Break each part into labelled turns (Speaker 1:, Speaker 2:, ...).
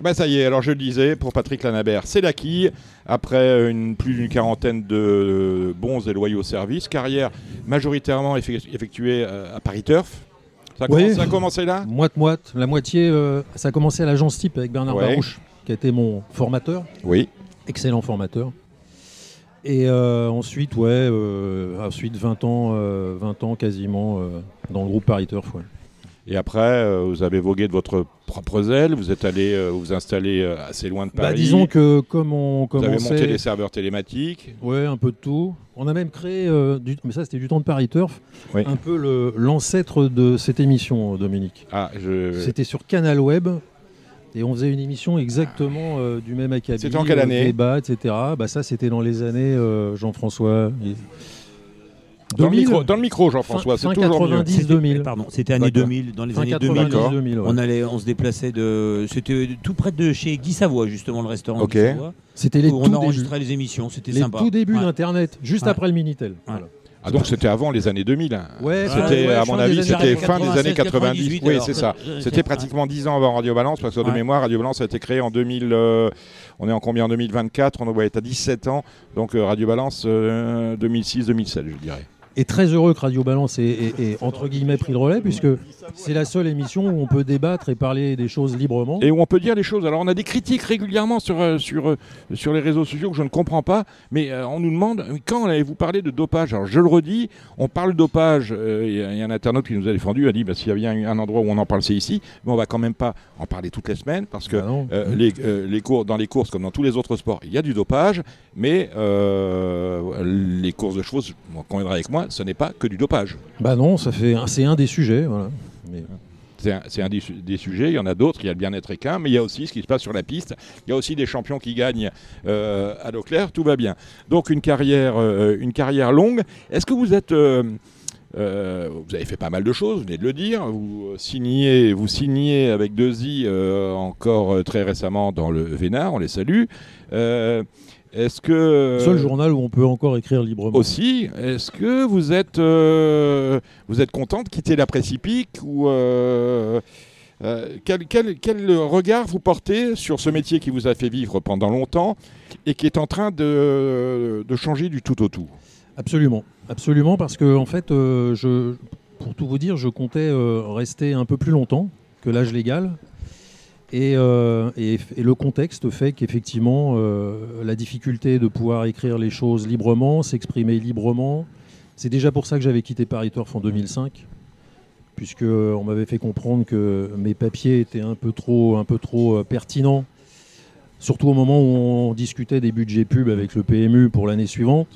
Speaker 1: Bah ça y est, alors je le disais, pour Patrick Lanabert, c'est la quille. Après une, plus d'une quarantaine de bons et loyaux services, carrière majoritairement effe- effectuée euh, à Paris Turf. Ça a,
Speaker 2: Oui.
Speaker 1: commencé, ça a commencé là?
Speaker 2: Moite-moite. La moitié, euh, ça a commencé à l'agence type avec Bernard
Speaker 1: Ouais.
Speaker 2: Barouche, qui a été mon formateur,
Speaker 1: Oui.
Speaker 2: excellent formateur. Et euh, ensuite, ouais, euh, ensuite 20 ans, euh, 20 ans quasiment euh, dans le groupe Paris Turf. ouais.
Speaker 1: Et après, euh, vous avez vogué de votre propre aile, vous êtes allé euh, vous installer euh, assez loin de
Speaker 2: Bah,
Speaker 1: Paris.
Speaker 2: disons que comme on
Speaker 1: vous avez
Speaker 2: commençait,
Speaker 1: monté des serveurs télématiques.
Speaker 2: ouais, un peu de tout. On a même créé, euh, du- mais ça c'était du temps de Paris Turf,
Speaker 1: Oui.
Speaker 2: un peu l'ancêtre de cette émission, Dominique.
Speaker 1: Ah, je...
Speaker 2: C'était sur Canal Web. Et on faisait une émission exactement euh, du même acabit.
Speaker 1: C'était en quelle année
Speaker 2: Débat, etc. Bah, ça, c'était dans les années Jean-François. et-
Speaker 1: dans, le
Speaker 2: 2000,
Speaker 1: micro, dans le micro, Jean-François,
Speaker 2: fin
Speaker 1: c'est toujours mieux.
Speaker 2: 90,
Speaker 3: C'était-
Speaker 2: 2000.
Speaker 3: Pardon, c'était année
Speaker 1: D'accord.
Speaker 3: 2000, dans les
Speaker 2: Fin
Speaker 3: années
Speaker 2: 90,
Speaker 3: 2000.
Speaker 2: 2000, ouais.
Speaker 3: On, allait, on se déplaçait de. C'était tout près de chez Guy Savoie, justement, le restaurant
Speaker 1: Ok.
Speaker 3: Guy Savoie.
Speaker 2: C'était les
Speaker 3: où
Speaker 2: tout
Speaker 3: on enregistrait les émissions, c'était
Speaker 2: Les
Speaker 3: sympa.
Speaker 2: tout
Speaker 3: Ouais.
Speaker 2: d'Internet, juste
Speaker 3: Ouais.
Speaker 2: après le Minitel.
Speaker 3: Ouais.
Speaker 2: Voilà.
Speaker 1: Ah, donc c'était avant les années 2000. hein.
Speaker 2: Ouais,
Speaker 1: C'était,
Speaker 2: ouais,
Speaker 1: à mon avis, c'était fin des
Speaker 3: 96,
Speaker 1: années 90.
Speaker 3: 98,
Speaker 1: Oui, c'est ça.
Speaker 3: Euh,
Speaker 1: C'était pratiquement 10 ans avant Radio Balance, parce que de
Speaker 3: Ouais.
Speaker 1: mémoire, Radio Balance a été créé en 2000. euh, on est en combien en 2024 On doit être à 17 ans. Donc euh, Radio Balance 2006-2007, je dirais.
Speaker 2: Et très heureux que Radio Balance ait, ait- ait, entre guillemets pris le relais, puisque c'est la seule émission où on peut débattre et parler des choses librement.
Speaker 1: Et où on peut dire les choses. Alors on a des critiques régulièrement sur, euh, sur, euh, sur les réseaux sociaux que je ne comprends pas, mais euh, on nous demande quand avez-vous parlé de dopage? Alors je le redis, on parle dopage. Il y, a- il y a un internaute qui nous a défendu, a dit bah, s'il y a bien un endroit où on en parle, c'est ici, mais on va quand même pas en parler toutes les semaines parce que
Speaker 2: Bah
Speaker 1: les, les cours, dans les courses comme dans tous les autres sports, il y a du dopage, mais les courses de chevaux, vous conviendrez avec moi, ce n'est pas que du dopage.
Speaker 2: Bah non, ça fait, c'est un des sujets. Voilà. Mais-
Speaker 1: C'est un, des, su- des sujets, il y en a d'autres, il y a le bien-être équin, mais il y a aussi ce qui se passe sur la piste, il y a aussi des champions qui gagnent euh, à l'eau claire, tout va bien. Donc une carrière, euh, une carrière longue. Est-ce que vous êtes... euh, euh, vous avez fait pas mal de choses, vous venez de le dire. Vous signez, vous signez avec deux i encore très récemment dans le Vénard, on les salue. Est-ce que
Speaker 2: Seul journal où on peut encore écrire librement.
Speaker 1: aussi, est-ce que vous êtes, euh, vous êtes content de quitter la précipique ou euh, euh, quel, quel- quel regard vous portez sur ce métier qui vous a fait vivre pendant longtemps et qui est en train de, de changer du tout au tout?
Speaker 2: Absolument, absolument, parce que en fait, je, pour tout vous dire, je comptais rester un peu plus longtemps que l'âge légal. Et, euh, et- le contexte fait qu'effectivement, euh, la difficulté de pouvoir écrire les choses librement, s'exprimer librement, c'est déjà pour ça que j'avais quitté Paris Turf en 2005, puisque euh, on m'avait fait comprendre que mes papiers étaient un peu trop, un peu trop pertinents, surtout au moment où on discutait des budgets pubs avec le PMU pour l'année suivante.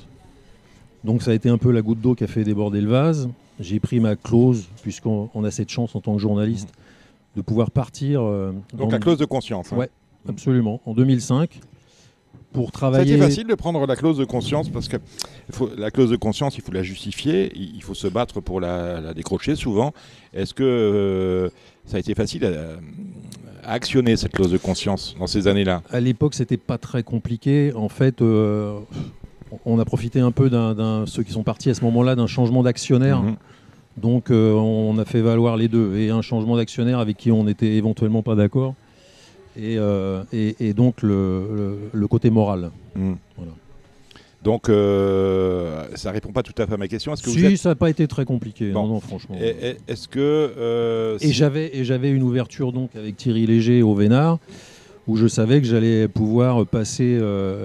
Speaker 2: Donc ça a été un peu la goutte d'eau qui a fait déborder le vase. J'ai pris ma clause, puisqu'on on a cette chance en tant que journaliste de pouvoir partir. euh,
Speaker 1: Donc la clause de conscience. hein.
Speaker 2: Ouais, absolument, en 2005, pour
Speaker 1: Ça a
Speaker 2: travailler.
Speaker 1: été facile de prendre la clause de conscience parce que faut- la clause de conscience, il faut la justifier, il faut se battre pour la, la décrocher souvent. Est-ce que euh, ça a été facile à, à actionner cette clause de conscience dans ces années-là?
Speaker 2: À l'époque, c'était pas très compliqué. En fait, euh, on a profité un peu d'un, ceux qui sont partis à ce moment-là d'un changement d'actionnaire.
Speaker 1: Mhm.
Speaker 2: Donc, euh, on a fait valoir les deux et un changement d'actionnaire avec qui on n'était éventuellement pas d'accord. Et, euh, et- et donc le, le- le côté moral. Voilà.
Speaker 1: Donc euh, ça répond pas tout à fait à ma question. Est-ce que
Speaker 2: Si,
Speaker 1: vous êtes
Speaker 2: ça n'a pas été très compliqué.
Speaker 1: Bon.
Speaker 2: Non, non, franchement.
Speaker 1: Est-ce que euh,
Speaker 2: Et
Speaker 1: si-
Speaker 2: j'avais et j'avais une ouverture donc avec Thierry Léger au Vénard où je savais que j'allais pouvoir passer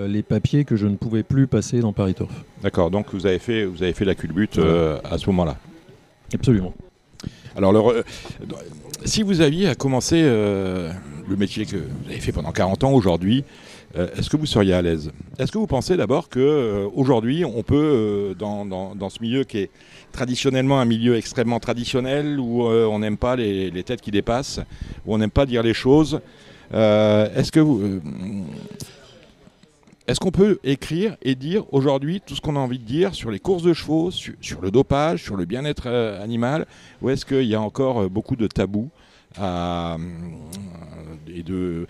Speaker 2: les papiers que je ne pouvais plus passer dans Paris Turf.
Speaker 1: D'accord, donc vous avez fait, vous avez fait la culbute à ce moment-là.
Speaker 2: Absolument.
Speaker 1: Alors, euh, si vous aviez à commencer euh, le métier que vous avez fait pendant 40 ans aujourd'hui, euh, est-ce que vous seriez à l'aise? Est-ce que vous pensez d'abord que aujourd'hui, on peut, dans, dans- dans ce milieu qui est traditionnellement un milieu extrêmement traditionnel, où on n'aime pas les, les têtes qui dépassent, où on n'aime pas dire les choses, est-ce que vous... est-ce qu'on peut écrire et dire aujourd'hui tout ce qu'on a envie de dire sur les courses de chevaux, sur, sur le dopage, sur le bien-être euh, animal Ou est-ce qu'il y a encore euh, beaucoup de tabous à, euh, et de...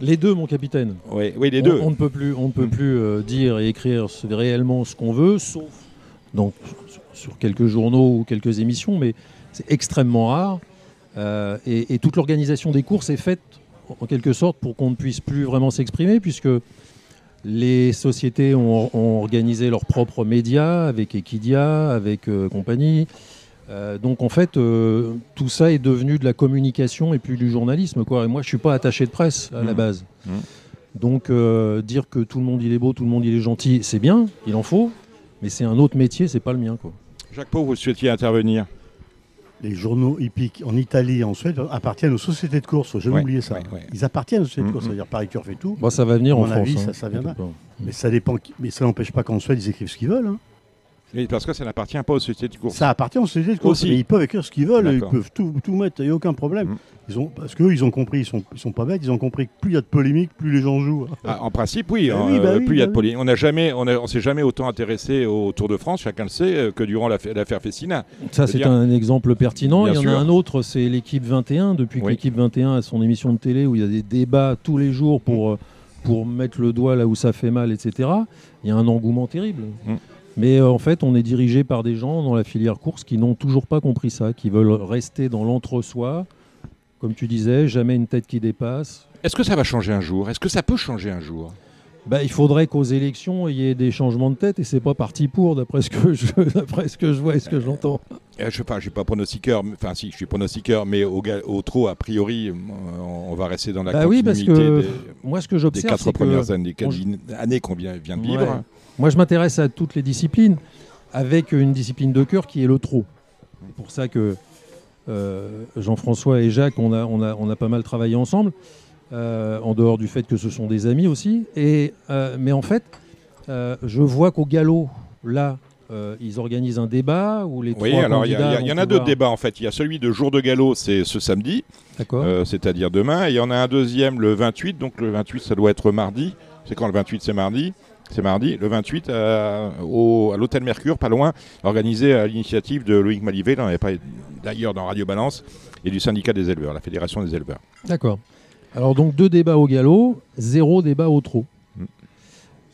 Speaker 2: Les deux, mon capitaine.
Speaker 1: Oui, oui, les
Speaker 2: On-
Speaker 1: deux.
Speaker 2: On, ne peut plus, on ne peut plus euh, dire et écrire réellement ce qu'on veut, sauf donc, sur- sur quelques journaux ou quelques émissions, mais c'est extrêmement rare. Euh, et, et toute l'organisation des courses est faite en quelque sorte pour qu'on ne puisse plus vraiment s'exprimer, puisque les sociétés ont, ont organisé leurs propres médias avec Equidia, avec euh, compagnie. Euh, donc en fait, euh, tout ça est devenu de la communication et puis du journalisme. Quoi. Et moi, je suis pas attaché de presse à la
Speaker 1: Mhm.
Speaker 2: base.
Speaker 1: Mhm.
Speaker 2: Donc euh, dire que tout le monde il est beau, tout le monde il est gentil, c'est bien, il en faut, mais c'est un autre métier, c'est pas le mien. Quoi.
Speaker 1: Jacques Pau, vous souhaitiez intervenir?
Speaker 4: Les journaux hippiques en Italie et en Suède appartiennent aux sociétés de course. J'ai
Speaker 1: Ouais,
Speaker 4: oublié ça.
Speaker 1: ouais, ouais.
Speaker 4: Ils appartiennent aux sociétés de
Speaker 1: Mhm.
Speaker 4: course. C'est-à-dire Paris Turf et tout.
Speaker 2: Bon, ça va venir en
Speaker 4: mon
Speaker 2: France.
Speaker 4: avis,
Speaker 2: hein.
Speaker 4: ça- ça viendra. Mais ça dépend. Mais ça n'empêche pas qu'en Suède, ils écrivent ce qu'ils veulent. hein.
Speaker 1: Oui, parce que ça n'appartient pas aux sociétés de course.
Speaker 4: Ça appartient aux sociétés de course.
Speaker 1: Aussi.
Speaker 4: Mais ils peuvent écrire ce qu'ils veulent. Ils peuvent tout, tout mettre. Il n'y a aucun problème. Ils ont, parce qu'eux, ils ont compris. Ils sont, ils sont pas bêtes. Ils ont compris que plus il y a de polémiques, plus les gens jouent.
Speaker 1: Ah, en principe, oui.
Speaker 4: Bah
Speaker 1: hein,
Speaker 4: oui, bah
Speaker 1: euh,
Speaker 4: oui,
Speaker 1: plus il y a
Speaker 4: bah
Speaker 1: de poly- On n'a jamais, on, a- on s'est jamais autant intéressé au Tour de France, chacun le sait, euh, que durant l'affaire Fessina.
Speaker 2: Ça, c'est
Speaker 1: dire-
Speaker 2: un exemple pertinent.
Speaker 1: Bien
Speaker 2: il y en
Speaker 1: sûr.
Speaker 2: a un autre, c'est l'équipe 21. Depuis que l'équipe 21 a son émission de télé où il y a des débats tous les jours pour, euh, pour mettre le doigt là où ça fait mal, etc., il y a un engouement terrible.
Speaker 1: Mm.
Speaker 2: Mais euh, en fait, on est dirigé par des gens dans la filière course qui n'ont toujours pas compris ça, qui veulent rester dans l'entre-soi. Comme tu disais, jamais une tête qui dépasse.
Speaker 1: Est-ce que ça va changer un jour? Est-ce que ça peut changer un jour?
Speaker 2: Bah, il faudrait qu'aux élections, il y ait des changements de tête et c'est pas parti pour, d'après ce que je, d'après ce que je vois et ce que j'entends.
Speaker 1: Euh, Je sais pas, je suis pas pronostiqueur, mais- enfin si, je suis pronostiqueur, mais au, au trop, a priori, euh, on va rester dans la
Speaker 2: Bah oui, parce
Speaker 1: continuité
Speaker 2: que
Speaker 1: des,
Speaker 2: Moi, ce que
Speaker 1: des
Speaker 2: j'observe,
Speaker 1: quatre
Speaker 2: c'est que
Speaker 1: premières années, des
Speaker 2: on-
Speaker 1: quatre années qu'on vient, vient de
Speaker 2: Ouais. Moi, je m'intéresse à toutes les disciplines avec une discipline de cœur qui est le trot. C'est pour ça que euh, Jean-François et Jacques, on a, on, a, on a pas mal travaillé ensemble, euh, en dehors du fait que ce sont des amis aussi. Et, euh, mais en fait, je vois qu'au galop, là, ils organisent un débat où les
Speaker 1: Oui,
Speaker 2: trois
Speaker 1: alors il y, a- y en a deux débats en fait. Il y a celui de jour de galop, c'est ce samedi, c'est-à-dire demain, et il y en a un deuxième le 28, donc le 28 ça doit être mardi. C'est quand le 28 c'est mardi? C'est mardi, le 28, euh, au- à l'Hôtel Mercure, pas loin, organisé à l'initiative de Loïc Malivet, d'ailleurs dans Radio Balance, et du syndicat des éleveurs, la Fédération des éleveurs.
Speaker 2: D'accord. Alors donc deux débats au galop, zéro débat au trot.
Speaker 1: Mm.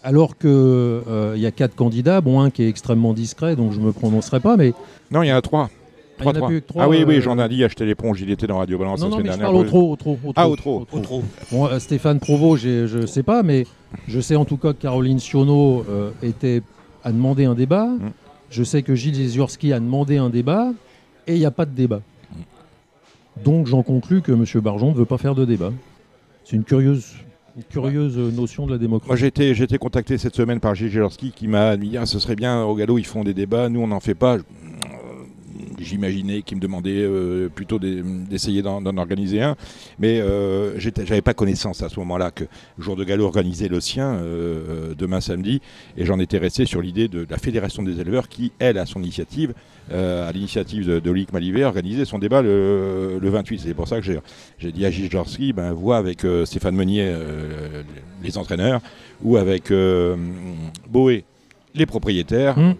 Speaker 2: Alors que euh, y a quatre candidats, bon un qui est extrêmement discret, donc je me prononcerai pas, mais
Speaker 1: Non, il y en a trois.
Speaker 2: Ah, il y en a
Speaker 1: Trois,
Speaker 2: plus que trois,
Speaker 1: ah oui, oui,
Speaker 2: euh,
Speaker 1: j'en ai dit acheter l'éponge, il était dans Radio Balance
Speaker 2: non
Speaker 1: la
Speaker 2: non
Speaker 1: semaine
Speaker 2: mais je
Speaker 1: dernière.
Speaker 2: parle au trot, au trot, au
Speaker 1: Ah, au trot.
Speaker 3: Au trop.
Speaker 2: Bon, euh, Stéphane Provost, je sais pas, mais je sais en tout cas que Caroline Sionneau euh, était a demandé un débat.
Speaker 1: Mm.
Speaker 2: Je sais que Gilles Zezurski a demandé un débat et il n'y a pas de débat. Donc j'en conclus que M. Barjon ne veut pas faire de débat. C'est une curieuse, une curieuse notion de la démocratie.
Speaker 1: Moi, j'ai été, j'ai été contacté cette semaine par Gilles Gelorski qui m'a dit ah, ce serait bien, au galop, ils font des débats, nous, on n'en fait pas. J'imaginais qu'il me demandait euh, plutôt d'e- d'essayer d'en organiser un, mais euh, j'avais pas connaissance à ce moment-là que Jour de Galop organisait le sien euh, demain samedi, et j'en étais resté sur l'idée de la Fédération des éleveurs qui, elle, à son initiative, euh, à l'initiative de, de Malivet, organisait son débat le, le 28. C'est pour ça que j'ai dit à Gilles Gelorski, ben, vois avec euh, Stéphane Meunier, euh, les entraîneurs, ou avec euh, Boé, les propriétaires,
Speaker 2: Mm.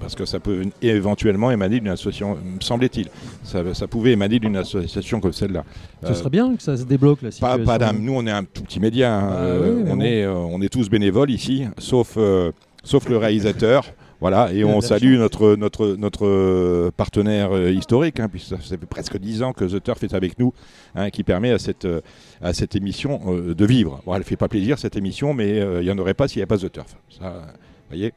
Speaker 1: parce que ça peut éventuellement émaner d'une association, me semblait-il. Ça, ça pouvait émaner d'une association comme celle-là.
Speaker 2: Ce
Speaker 1: Euh,
Speaker 2: serait bien que ça se débloque la
Speaker 1: pas,
Speaker 2: situation.
Speaker 1: pas d'un- nous, on est un tout petit média. hein.
Speaker 2: Ah
Speaker 1: Euh,
Speaker 2: oui,
Speaker 1: on,
Speaker 2: bon.
Speaker 1: est, euh, on est tous bénévoles ici, sauf, euh, sauf le réalisateur. Voilà, et on salue notre, notre, notre euh, partenaire euh, historique, hein, puisque ça fait presque 10 ans que The Turf est avec nous, hein, qui permet à cette, euh, à cette émission euh, de vivre. Bon, elle ne fait pas plaisir, cette émission, mais euh, il n'y en aurait pas s'il n'y avait pas The Turf. Ça, euh, voyez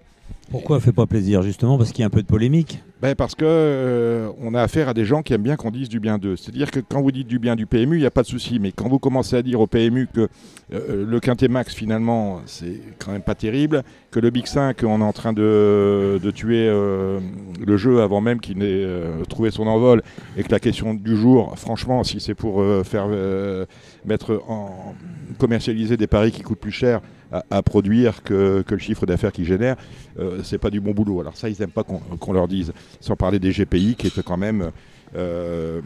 Speaker 3: Pourquoi fait pas plaisir Justement parce qu'il y a un peu de polémique.
Speaker 1: Ben, parce que euh, on a affaire à des gens qui aiment bien qu'on dise du bien d'eux. C'est-à-dire que quand vous dites du bien du PMU, il n'y a pas de souci. Mais quand vous commencez à dire au PMU que euh, le Quintet Max, finalement, c'est quand même pas terrible, que le Big 5, on est en train de, tuer euh, le jeu avant même qu'il n'ait euh, trouvé son envol, et que la question du jour, franchement, si c'est pour euh, faire euh, mettre en commercialiser des paris qui coûtent plus cher à, à produire que, que le chiffre d'affaires qu'ils génèrent, euh, c'est pas du bon boulot. Alors ça, ils n'aiment pas qu'on leur dise sans parler des GPI qui étaient quand même euh,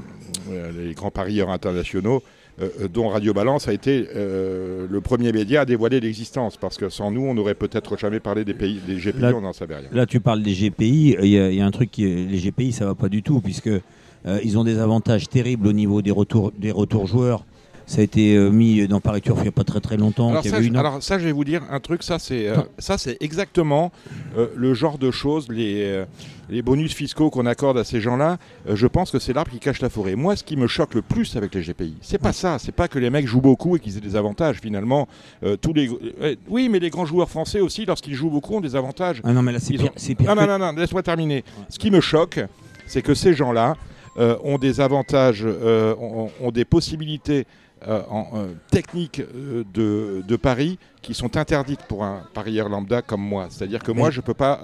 Speaker 1: euh, les grands parieurs internationaux euh, dont Radio Balance a été euh, le premier média à dévoiler l'existence parce que sans nous on n'aurait peut-être jamais parlé des, pays, des GPI,
Speaker 3: Là-
Speaker 1: on n'en savait rien.
Speaker 3: Là, tu parles des GPI. Il y, a- il y a un truc qui est- les GPI, ça va pas du tout puisque ils ont des avantages terribles au niveau des retours, des retours joueurs. Ça a été euh, mis dans Paris Turf il n'y a pas très très longtemps.
Speaker 1: Alors ça, je-
Speaker 3: une-
Speaker 1: alors ça, je vais vous dire un truc, ça c'est euh, ça c'est exactement euh, le genre de choses, les, les bonus fiscaux qu'on accorde à ces gens-là. je pense que c'est l'arbre qui cache la forêt. Moi, ce qui me choque le plus avec les GPI, c'est pas ça, c'est pas que les mecs jouent beaucoup et qu'ils aient des avantages. Finalement, tous les oui, mais les grands joueurs français aussi, lorsqu'ils jouent beaucoup, ont des avantages.
Speaker 3: Ah non, mais là c'est pire.
Speaker 1: ont-
Speaker 3: c'est pire
Speaker 1: Non, non, non, non, laisse-moi terminer. Ce qui me choque, c'est que ces gens-là euh, ont des avantages, euh, ont, ont des possibilités euh, en, euh, techniques euh, de, de paris qui sont interdites pour un parieur lambda comme moi. C'est-à-dire que moi, je peux pas,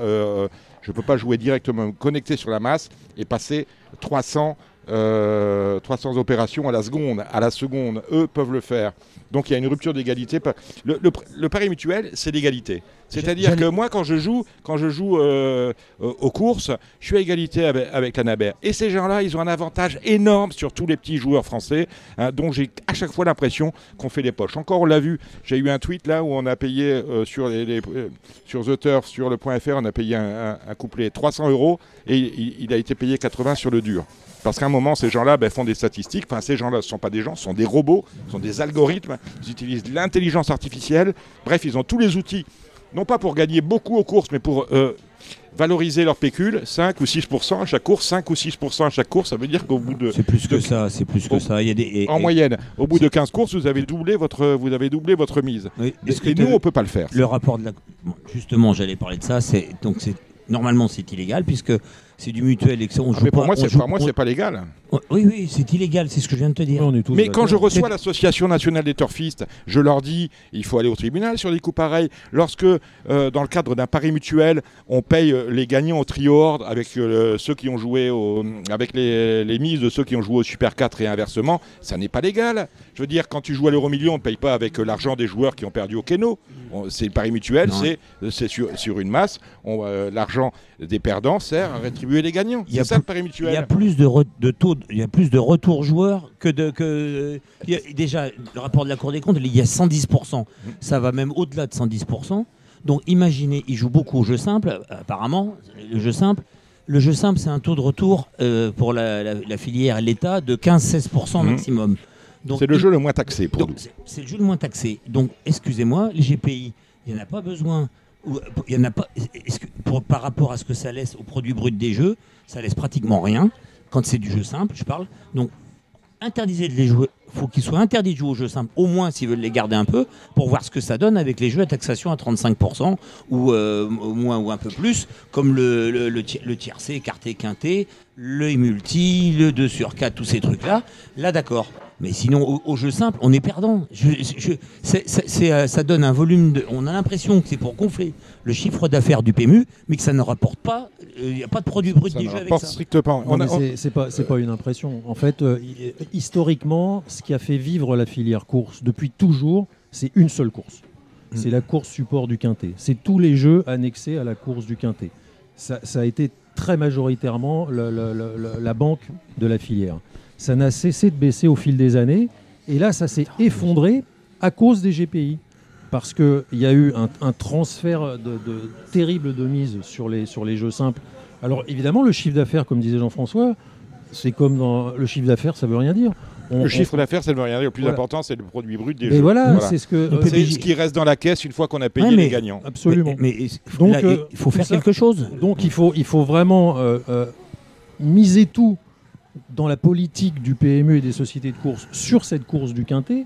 Speaker 1: je peux pas jouer directement, me connecter sur la masse et passer 300, euh, 300 opérations à la seconde. À la seconde, eux peuvent le faire. Donc il y a une rupture d'égalité. Le, le, le pari mutuel, c'est l'égalité. C'est-à-dire que moi, quand je joue, quand je joue euh, aux courses, je suis à égalité avec, avec la Naber. Et ces gens-là, ils ont un avantage énorme sur tous les petits joueurs français, hein, dont j'ai à chaque fois l'impression qu'on fait les poches. Encore, on l'a vu. J'ai eu un tweet là où on a payé euh, sur les, les- euh, sur The Turf, sur le point .fr, on a payé un, un- un couplet 300 euros et il, il a été payé 80 sur le dur. Parce qu'à un moment, ces gens-là ben, font des statistiques. Enfin, ces gens-là ne sont pas des gens, ce sont des robots, ce sont des algorithmes. Ils utilisent l'intelligence artificielle. Bref, ils ont tous les outils, non pas pour gagner beaucoup aux courses, mais pour euh, valoriser leur pécule, 5 ou 6% à chaque course. 5 ou 6% à chaque course, ça veut dire qu'au bout de...
Speaker 3: C'est plus que
Speaker 1: de-
Speaker 3: ça, c'est plus que ça. Il y a des, et-
Speaker 1: En
Speaker 3: et-
Speaker 1: moyenne, au bout de 15 courses, vous avez doublé votre, vous avez doublé votre mise.
Speaker 3: oui,
Speaker 1: Et,
Speaker 3: que
Speaker 1: nous, on peut pas le faire.
Speaker 3: le rapport de la. Bon, justement, j'allais parler de ça. C'est donc c'est normalement c'est illégal puisque c'est du mutuel et que ça, on
Speaker 1: Ah,
Speaker 3: joue
Speaker 1: mais pour
Speaker 3: pas-
Speaker 1: moi, c'est pas, moi,
Speaker 3: on-
Speaker 1: c'est pas légal.
Speaker 3: Oui, oui, c'est illégal. C'est ce que je viens de te dire.
Speaker 2: on est tous
Speaker 1: Mais quand je reçois l'association nationale des turfistes, je leur dis il faut aller au tribunal sur des coups pareils. Lorsque, euh, dans le cadre d'un pari mutuel, on paye euh, les gagnants au trio ordre avec euh, ceux qui ont joué au- avec les, les mises de ceux qui ont joué au Super 4 et inversement, ça n'est pas légal. Je veux dire, quand tu joues à l'euro million, on ne paye pas avec euh, l'argent des joueurs qui ont perdu au Keno. C'est le pari mutuel, c'est c'est sur, sur une masse. Euh, L'argent des perdants sert à rétribuer les gagnants.
Speaker 3: Il y a
Speaker 1: C'est ça
Speaker 3: plus-
Speaker 1: le pari
Speaker 3: Il y a
Speaker 1: mutuel.
Speaker 3: plus de, de taux, il y a plus de retour joueurs que de que il y a- déjà le rapport de la Cour des comptes, il y a 110%. Ça va même au-delà de 110%. Donc imaginez, ils jouent beaucoup au jeu simple, apparemment, le jeu simple. Le jeu simple, c'est un taux de retour euh, pour la, la- la filière et l'État de 15-16%
Speaker 1: Mhm.
Speaker 3: maximum.
Speaker 1: C'est le
Speaker 3: il-
Speaker 1: jeu le moins taxé pour nous.
Speaker 3: c'est- le jeu le moins taxé. Donc, excusez-moi, les GPI, il n'y en a pas besoin. Il y en a pas. est-ce que- pour- par rapport à ce que ça laisse au produit brut des jeux, ça laisse pratiquement rien. Quand c'est du jeu simple, je parle. Donc, interdisez de les jouer. faut qu'ils soient interdits de jouer aux jeux simples, au moins s'ils veulent les garder un peu, pour voir ce que ça donne avec les jeux à taxation à 35%, ou euh, au moins ou un peu plus, comme le, le, le tiercé, écarté, quinté, le multi, le 2 sur 4, tous ces trucs-là. Là, d'accord. Mais sinon, au, au jeu simple, on est perdant. Je, je- c'est- c'est- c'est, euh, ça donne un volume de. On a l'impression que c'est pour gonfler le chiffre d'affaires du PMU, mais que ça ne rapporte pas. euh, Il n'y a pas de produit brut
Speaker 1: Ça
Speaker 3: des
Speaker 1: ne
Speaker 3: jeux avec ça.
Speaker 1: strictement.
Speaker 2: Non,
Speaker 1: On a-
Speaker 2: mais c'est- c'est pas, c'est pas une impression. En fait, euh, hi- historiquement, ce qui a fait vivre la filière course depuis toujours, c'est une seule course.
Speaker 1: Mm.
Speaker 2: C'est la course support du quintet. C'est tous les jeux annexés à la course du quintet. Ça, ça a été très majoritairement la, la- la- la- la banque de la filière. Ça n'a cessé de baisser au fil des années. Et là, ça s'est effondré à cause des GPI. Parce qu'il y a eu un, un transfert de, de- terrible de mise sur les, sur les jeux simples. Alors évidemment, le chiffre d'affaires, comme disait Jean-François, c'est comme dans le chiffre d'affaires, ça veut rien dire. On-
Speaker 1: Le
Speaker 2: on-
Speaker 1: chiffre d'affaires, ça ne veut rien dire. Le plus
Speaker 2: Voilà.
Speaker 1: important, c'est le produit brut des
Speaker 2: Mais
Speaker 1: jeux.
Speaker 2: voilà,
Speaker 1: Voilà.
Speaker 2: c'est ce que. Euh,
Speaker 1: ce qui reste dans la caisse une fois qu'on a payé
Speaker 3: Ouais,
Speaker 1: les gagnants.
Speaker 2: absolument.
Speaker 3: Mais, mais
Speaker 2: Donc,
Speaker 3: là,
Speaker 2: euh,
Speaker 3: il faut faire
Speaker 2: ça-
Speaker 3: quelque chose.
Speaker 2: Donc il faut, il faut vraiment euh, euh, miser tout dans la politique du PMU et des sociétés de course sur cette course du quintet,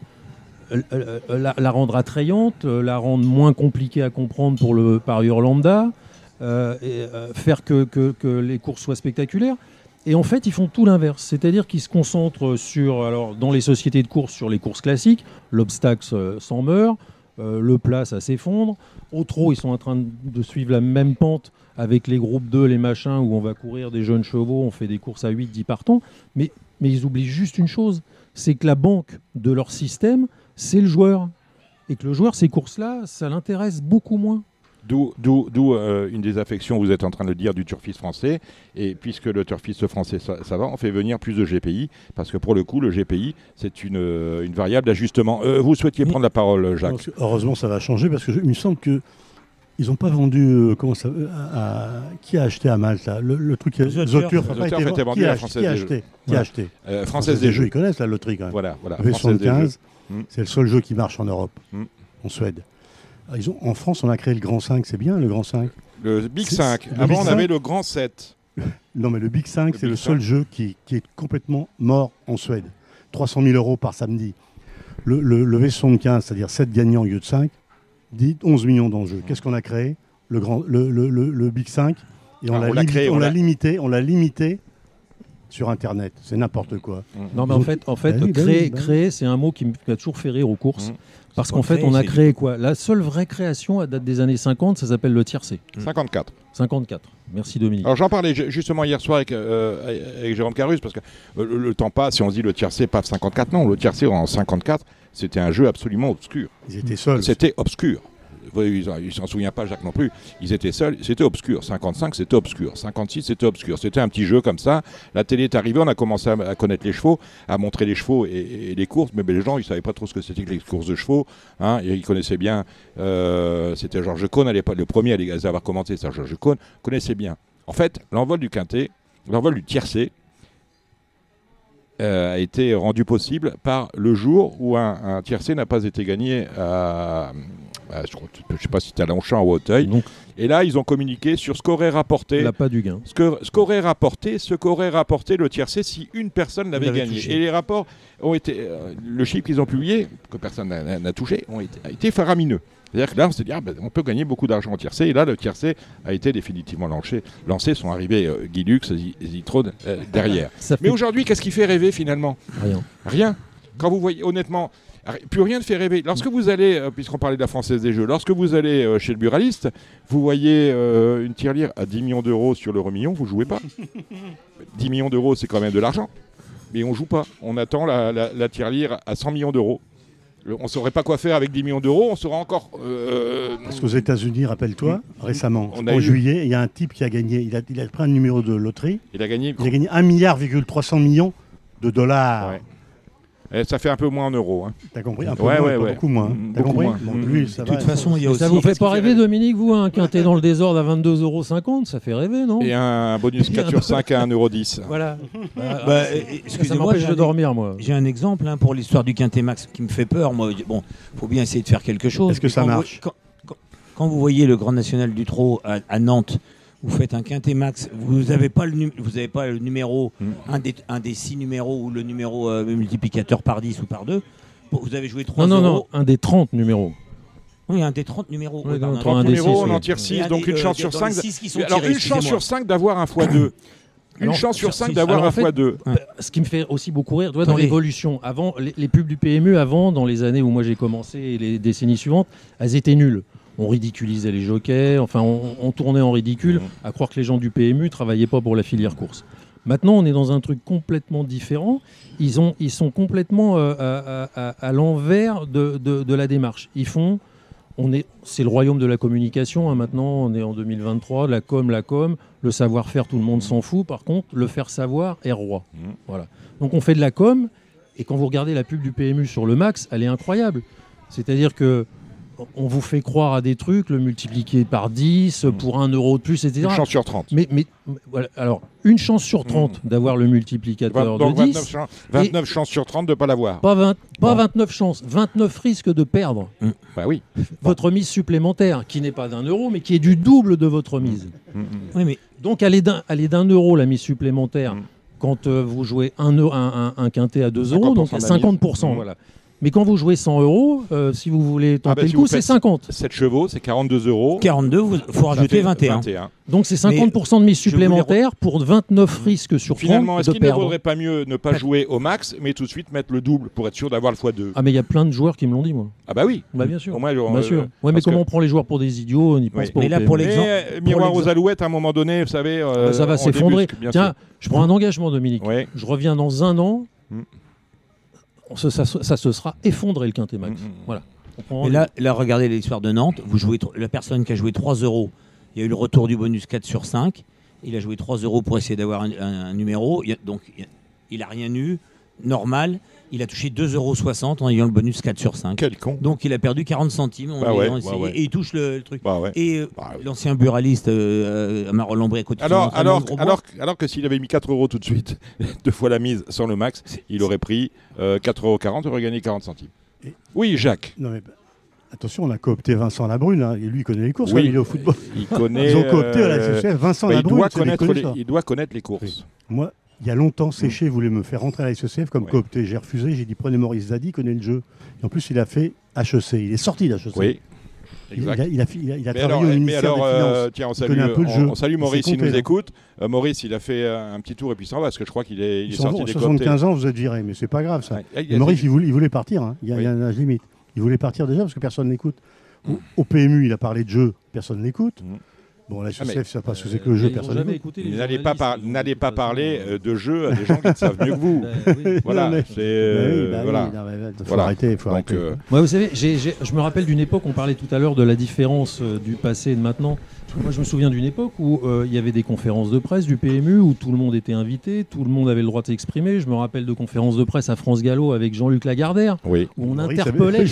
Speaker 2: euh, euh, euh, la, rendre attrayante, la rendre moins compliquée à comprendre pour le parieur lambda, faire que, les courses soient spectaculaires. Et en fait, ils font tout l'inverse, c'est-à-dire qu'ils se concentrent sur, alors dans les sociétés de course, sur les courses classiques, l'obstacle s'en meurt, le plat s'effondre, au trot ils sont en train de suivre la même pente avec les groupes 2, les machins, où on va courir des jeunes chevaux, on fait des courses à 8, 10 partants. Mais, mais ils oublient juste une chose, c'est que la banque de leur système, c'est le joueur. Et que le joueur, ces courses-là, ça l'intéresse beaucoup moins.
Speaker 1: D'où d'où- d'où, euh, une des affections, vous êtes en train de le dire, du turfiste français. Et puisque le turfiste français, ça, ça va, on fait venir plus de GPI. Parce que pour le coup, le GPI, c'est une, euh, une variable d'ajustement. Euh, vous souhaitiez
Speaker 3: Mais-
Speaker 1: prendre la parole, Jacques
Speaker 4: Heureusement, ça va changer parce que je- il me semble que Ils n'ont pas vendu. euh, comment ça euh, à- à- Qui a acheté à Malte là? Le, le truc.
Speaker 3: Zotur.
Speaker 4: Zoturf a
Speaker 1: Zoturf
Speaker 4: pas été vendu.
Speaker 1: à Française
Speaker 4: Qui a
Speaker 1: des
Speaker 4: acheté? Qui
Speaker 1: Ouais.
Speaker 4: a acheté?
Speaker 1: Euh, Française des
Speaker 4: Jeux. Ils connaissent la loterie quand même.
Speaker 1: Voilà, voilà.
Speaker 4: Le
Speaker 1: Française des Jeux.
Speaker 4: V75,
Speaker 1: Mm.
Speaker 4: c'est le seul jeu qui marche en Europe,
Speaker 1: Mm.
Speaker 4: en Suède. Ah, Ils ont, en France, on a créé le Grand 5, c'est bien le Grand 5.
Speaker 1: Le Big
Speaker 4: C'est-
Speaker 1: 5.
Speaker 4: le
Speaker 1: Avant,
Speaker 4: Big
Speaker 1: on
Speaker 4: 5.
Speaker 1: avait le Grand 7.
Speaker 4: Non, mais le Big 5,
Speaker 1: Le
Speaker 4: c'est le seul
Speaker 1: 5.
Speaker 4: jeu qui, qui est complètement mort en Suède. 300 000 euros par samedi. Le, le, le V75, c'est-à-dire 7 gagnants au lieu de 5, dit 11 millions d'enjeux. Qu'est-ce qu'on a créé le, grand, le, le, le, le Big 5. Et on
Speaker 1: Ah,
Speaker 4: l'a
Speaker 1: on l'a
Speaker 4: limité-
Speaker 1: créé,
Speaker 4: on l'a
Speaker 1: l'a-
Speaker 4: limité, on l'a limité sur Internet. C'est n'importe quoi.
Speaker 2: Non, mais en fait, en fait
Speaker 4: Bah oui, bah
Speaker 2: créer,
Speaker 4: bah oui.
Speaker 2: créer c'est un mot qui m'a toujours fait rire aux courses.
Speaker 1: Mm.
Speaker 2: Parce qu'en fait,
Speaker 3: créer,
Speaker 2: on a créé quoi? La seule vraie création à date des années 50, ça s'appelle le tiercé.
Speaker 1: 54.
Speaker 2: 54. Merci Dominique.
Speaker 1: Alors j'en parlais ju- justement hier soir avec, euh, avec Jérôme Carus parce que euh, le, le temps passe et on se dit le tiercé, paf 54. Non, le tiercé en 54, c'était un jeu absolument obscur.
Speaker 4: Ils étaient seuls.
Speaker 1: C'était obscur. Oui, il il s'en souvient pas, Jacques non plus. Ils étaient seuls, c'était obscur. 55, c'était obscur. 56, c'était obscur. C'était un petit jeu comme ça. La télé est arrivée, on a commencé à, connaître les chevaux, à montrer les chevaux et, et les courses, mais les gens, ils savaient pas trop ce que c'était que les courses de chevaux. Hein. Ils connaissaient bien, euh, c'était Georges Cohn à l'époque, le premier à les avoir commenté, c'est Georges Cohn, connaissait bien. En fait, l'envol du quintet, l'envol du tiercé, euh, a été rendu possible par le jour où un, un tiercé n'a pas été gagné à, à- je ne sais pas si c'était à Longchamp ou à Auteuil.
Speaker 2: Donc,
Speaker 1: Et là, ils ont communiqué sur ce qu'aurait rapporté,
Speaker 2: la pas du gain.
Speaker 1: ce que- ce qu'aurait rapporté, ce qu'aurait rapporté le tiercé si une personne l'avait gagné.
Speaker 3: touché.
Speaker 1: Et les rapports ont été, euh, le chiffre qu'ils ont publié, que personne n'a- n'a n'a touché, ont été, a été faramineux. C'est-à-dire que là, on s'est dit, ah, ben, on peut gagner beaucoup d'argent en tiercé. Et là, le tiercé a été définitivement lancé. lancé sont arrivés euh, Guy Lux et Zitrone euh, derrière. Mais aujourd'hui, qu'est-ce qui fait rêver finalement?
Speaker 2: Rien.
Speaker 1: Rien. Quand vous voyez, honnêtement, plus rien ne fait rêver. Lorsque vous allez, euh, puisqu'on parlait de la Française des Jeux, lorsque vous allez euh, chez le buraliste, vous voyez euh, une tirelire à 10 millions d'euros sur l'euro million, vous jouez pas. 10 millions d'euros, c'est quand même de l'argent. Mais on joue pas. On attend la, la, la tirelire à 100 millions d'euros. Le- On ne saurait pas quoi faire avec 10 millions d'euros, on sera encore. euh,
Speaker 4: Parce qu'aux États-Unis, rappelle-toi, récemment,
Speaker 1: On
Speaker 4: en
Speaker 1: eu-
Speaker 4: juillet, il y a un type qui a gagné, il a, il a pris un numéro de loterie,
Speaker 1: il a gagné.
Speaker 4: il a gagné 1 milliard, 300 millions de dollars.
Speaker 1: Ouais. Ça fait un peu moins en euros. hein.
Speaker 4: T'as compris Un peu
Speaker 1: Ouais,
Speaker 4: moins,
Speaker 1: ouais,
Speaker 4: pas
Speaker 1: ouais.
Speaker 4: beaucoup moins.
Speaker 1: Mm,
Speaker 4: T'as compris
Speaker 1: moins.
Speaker 4: Bon, lui, ça
Speaker 3: De
Speaker 4: va.
Speaker 3: toute façon, il y a
Speaker 2: Mais
Speaker 3: aussi.
Speaker 2: ça vous fait pas rêver, Dominique, vous, un quintet dans le désordre à 22,50€, ça fait rêver, non?
Speaker 1: Et un bonus 4 sur 5 à 1,10€.
Speaker 2: Voilà. Bah,
Speaker 3: Bah,
Speaker 2: ça-
Speaker 3: euh,
Speaker 2: ça
Speaker 3: excusez-moi,
Speaker 2: m'empêche de dormir, moi.
Speaker 3: J'ai un exemple hein, pour l'histoire du Quintet Max qui me fait peur. Moi, bon, faut bien essayer de faire quelque chose.
Speaker 4: Est-ce que ça
Speaker 3: quand vous-
Speaker 4: marche?
Speaker 3: quand, quand- quand vous voyez le Grand National du Trot à, à Nantes, vous faites un Quintet Max, vous n'avez pas le vous avez pas le numéro,
Speaker 1: Mm.
Speaker 3: un, des, un des six numéros ou le numéro euh, multiplicateur par 10 ou par 2. Vous avez joué 3
Speaker 2: Non, non, non, un des 30 numéros.
Speaker 3: Oui, un des 30 numéros.
Speaker 2: Oui,
Speaker 3: Oui,
Speaker 2: non,
Speaker 3: pardon,
Speaker 2: 30
Speaker 3: un
Speaker 2: un
Speaker 3: des
Speaker 2: des
Speaker 1: numéros, on en tire
Speaker 3: Et
Speaker 1: 6,
Speaker 3: un
Speaker 1: donc
Speaker 3: des,
Speaker 1: une
Speaker 3: euh,
Speaker 1: chance sur
Speaker 3: dans
Speaker 1: 5.
Speaker 3: les six qui sont
Speaker 1: Alors
Speaker 3: tirés,
Speaker 1: une chance sur 5 d'avoir un x2. Une chance sur
Speaker 3: sur
Speaker 1: 5
Speaker 3: six.
Speaker 1: d'avoir un
Speaker 2: en fait,
Speaker 1: x2.
Speaker 2: Ce qui me fait aussi beaucoup rire, dans l'évolution, avant, les, les pubs du PMU, avant, dans les années où moi j'ai commencé et les décennies suivantes, elles étaient nulles. On ridiculisait les jockeys, enfin, on, on tournait en ridicule, à croire que les gens du PMU travaillaient pas pour la filière course. Maintenant, on est dans un truc complètement différent. Ils, ont, ils sont complètement euh, à, à- à- à l'envers de, de- de la démarche. Ils font. On est, c'est le royaume de la communication. hein, maintenant, on est en 2023. La com, la com, le savoir-faire, tout le monde s'en fout. Par contre, le faire savoir est roi.
Speaker 1: Mhm.
Speaker 2: Voilà. Donc, on fait de la com. Et quand vous regardez la pub du PMU sur le max, elle est incroyable. C'est-à-dire que on vous fait croire à des trucs, le multiplier par 10
Speaker 1: Mhm.
Speaker 2: pour un euro de plus, etc.
Speaker 1: Une chance sur 30.
Speaker 2: Mais, mais voilà, alors, une chance sur 30 d'avoir le multiplicateur
Speaker 1: Donc
Speaker 2: de 10,
Speaker 1: 29, chan- 29 chances sur 30 de ne pas l'avoir.
Speaker 2: pas, 20 pas
Speaker 1: Bon.
Speaker 2: 29 chances, 29 risques de perdre
Speaker 1: Bah oui.
Speaker 2: votre mise supplémentaire, qui n'est pas d'un euro, mais qui est du double de votre mise.
Speaker 3: Oui, mais
Speaker 2: Donc, elle est d'un elle est d'un euro la mise supplémentaire quand euh, vous jouez un, euro- un, un- un quintet à 2 euros, donc
Speaker 1: 50% de la
Speaker 2: 50%.
Speaker 1: mise.
Speaker 2: Voilà. Mais quand vous jouez 100 euros, euh, si vous voulez tenter
Speaker 1: bah,
Speaker 2: le
Speaker 1: si
Speaker 2: coup, c'est
Speaker 1: faites-
Speaker 2: 50.
Speaker 1: 7 chevaux, c'est 42 euros.
Speaker 3: 42, il faut rajouter
Speaker 1: fait
Speaker 3: 21.
Speaker 1: 21.
Speaker 2: Donc, c'est 50% de mise supplémentaire pour 29 risques sur 30
Speaker 1: Finalement, est-ce qu'il ne vaudrait pas mieux ne pas jouer au max, mais tout de suite mettre le double pour être sûr d'avoir le x2
Speaker 2: Ah, mais il y a plein de joueurs qui me l'ont dit, moi.
Speaker 1: Ah bah oui.
Speaker 2: Bah, bien sûr.
Speaker 1: Au moins,
Speaker 2: Bien
Speaker 1: euh,
Speaker 2: sûr. Ouais, mais comment
Speaker 1: que-
Speaker 2: on prend les joueurs pour des idiots On n'y pense
Speaker 1: Oui.
Speaker 2: pas.
Speaker 3: Mais là, pour
Speaker 1: Mais,
Speaker 3: l'exemple-
Speaker 1: euh, miroir aux alouettes, à un moment donné, vous savez. euh,
Speaker 2: ça va
Speaker 1: on
Speaker 2: s'effondrer.
Speaker 1: bien
Speaker 2: Tiens, je prends un engagement, Dominique. Je reviens dans un an. On se- ça, se- ça se sera effondré le quintet max.
Speaker 1: Mm, mm.
Speaker 2: Voilà.
Speaker 3: Mais là, là, regardez l'histoire de Nantes. Vous jouez la personne qui a joué 3 euros, il y a eu le retour du bonus 4 sur 5. Il a joué 3 euros pour essayer d'avoir un, un- un numéro. Il y a- donc, il y a- il a rien eu. normal, il a touché 2,60 euros en ayant le bonus 4 sur 5.
Speaker 1: Quel con.
Speaker 3: Donc il a perdu 40 centimes en
Speaker 1: Bah
Speaker 3: ayant
Speaker 1: ouais,
Speaker 3: essayé,
Speaker 1: bah ouais.
Speaker 3: et il touche le, le truc.
Speaker 1: Bah ouais.
Speaker 3: Et euh,
Speaker 1: Bah,
Speaker 3: l'ancien buraliste euh, Amaro Lambry à côté
Speaker 1: Alors, alors, alors, alors que s'il avait mis 4 euros tout de suite, deux fois la mise sans le max, il aurait pris euh, 4,40 euros, il aurait gagné 40 centimes.
Speaker 4: Et-
Speaker 1: Oui, Jacques.
Speaker 4: Non, mais, bah, attention, on a coopté Vincent Labrune, hein, et lui, il connaît les courses,
Speaker 1: Oui.
Speaker 4: comme il est au football.
Speaker 1: Il connaît.
Speaker 4: Ils ont coopté à la SSF Vincent
Speaker 1: bah, il,
Speaker 4: Labrune,
Speaker 1: doit connaître les, il doit connaître les courses.
Speaker 4: Moi, il y a longtemps, Séché voulait me faire rentrer à la SSF comme
Speaker 1: Ouais.
Speaker 4: coopté. J'ai refusé, j'ai dit prenez Maurice Zadi, il connaît le jeu. Et en plus, il a fait HEC, il est sorti d'HEC.
Speaker 1: Oui.
Speaker 4: Il,
Speaker 1: Exact.
Speaker 4: a, il a, il a- il a
Speaker 1: Mais
Speaker 4: travaillé
Speaker 1: alors,
Speaker 4: au
Speaker 1: mais
Speaker 4: ministère
Speaker 1: alors,
Speaker 4: des Finances.
Speaker 1: euh, tiens, on salue,
Speaker 4: un peu le
Speaker 1: on-
Speaker 4: jeu.
Speaker 1: on salue Maurice, il nous
Speaker 4: hein.
Speaker 1: écoute. Euh, Maurice, il a fait euh, un petit tour et puis ça va parce que je crois qu'il est, il est sorti des
Speaker 4: 75 ans, vous êtes viré, mais c'est pas grave ça.
Speaker 1: Ah, a-
Speaker 4: Maurice, il voulait, partir. hein. Il, y a,
Speaker 1: Oui.
Speaker 4: il y a un âge limite. Il voulait partir déjà parce que personne n'écoute. Au, au PMU, il a parlé de jeu, personne n'écoute.
Speaker 1: Mhm.
Speaker 4: Bon, la
Speaker 1: Ah,
Speaker 4: SSF, ça pas ce que c'est que le jeu, personne
Speaker 1: N'allez pas, par- n'allez pas parler
Speaker 2: euh,
Speaker 1: euh, de jeu à des gens qui le savent mieux que vous.
Speaker 2: oui.
Speaker 1: Voilà, c'est
Speaker 4: Bah
Speaker 1: euh,
Speaker 4: oui,
Speaker 1: voilà.
Speaker 4: faut arrêter, faut
Speaker 1: Donc,
Speaker 4: arrêter.
Speaker 1: euh,
Speaker 2: Moi, vous savez, je me rappelle d'une époque, on parlait tout à l'heure de la différence euh, du passé et de maintenant. Moi, je me souviens d'une époque où euh, il y avait des conférences de presse du PMU, où tout le monde était invité, tout le monde avait le droit de s'exprimer. Je me rappelle de conférences de presse à France Gallo avec Jean-Luc Lagardère,
Speaker 1: oui.
Speaker 2: où on
Speaker 4: Maurice
Speaker 1: Jean-Luc-
Speaker 2: interpellait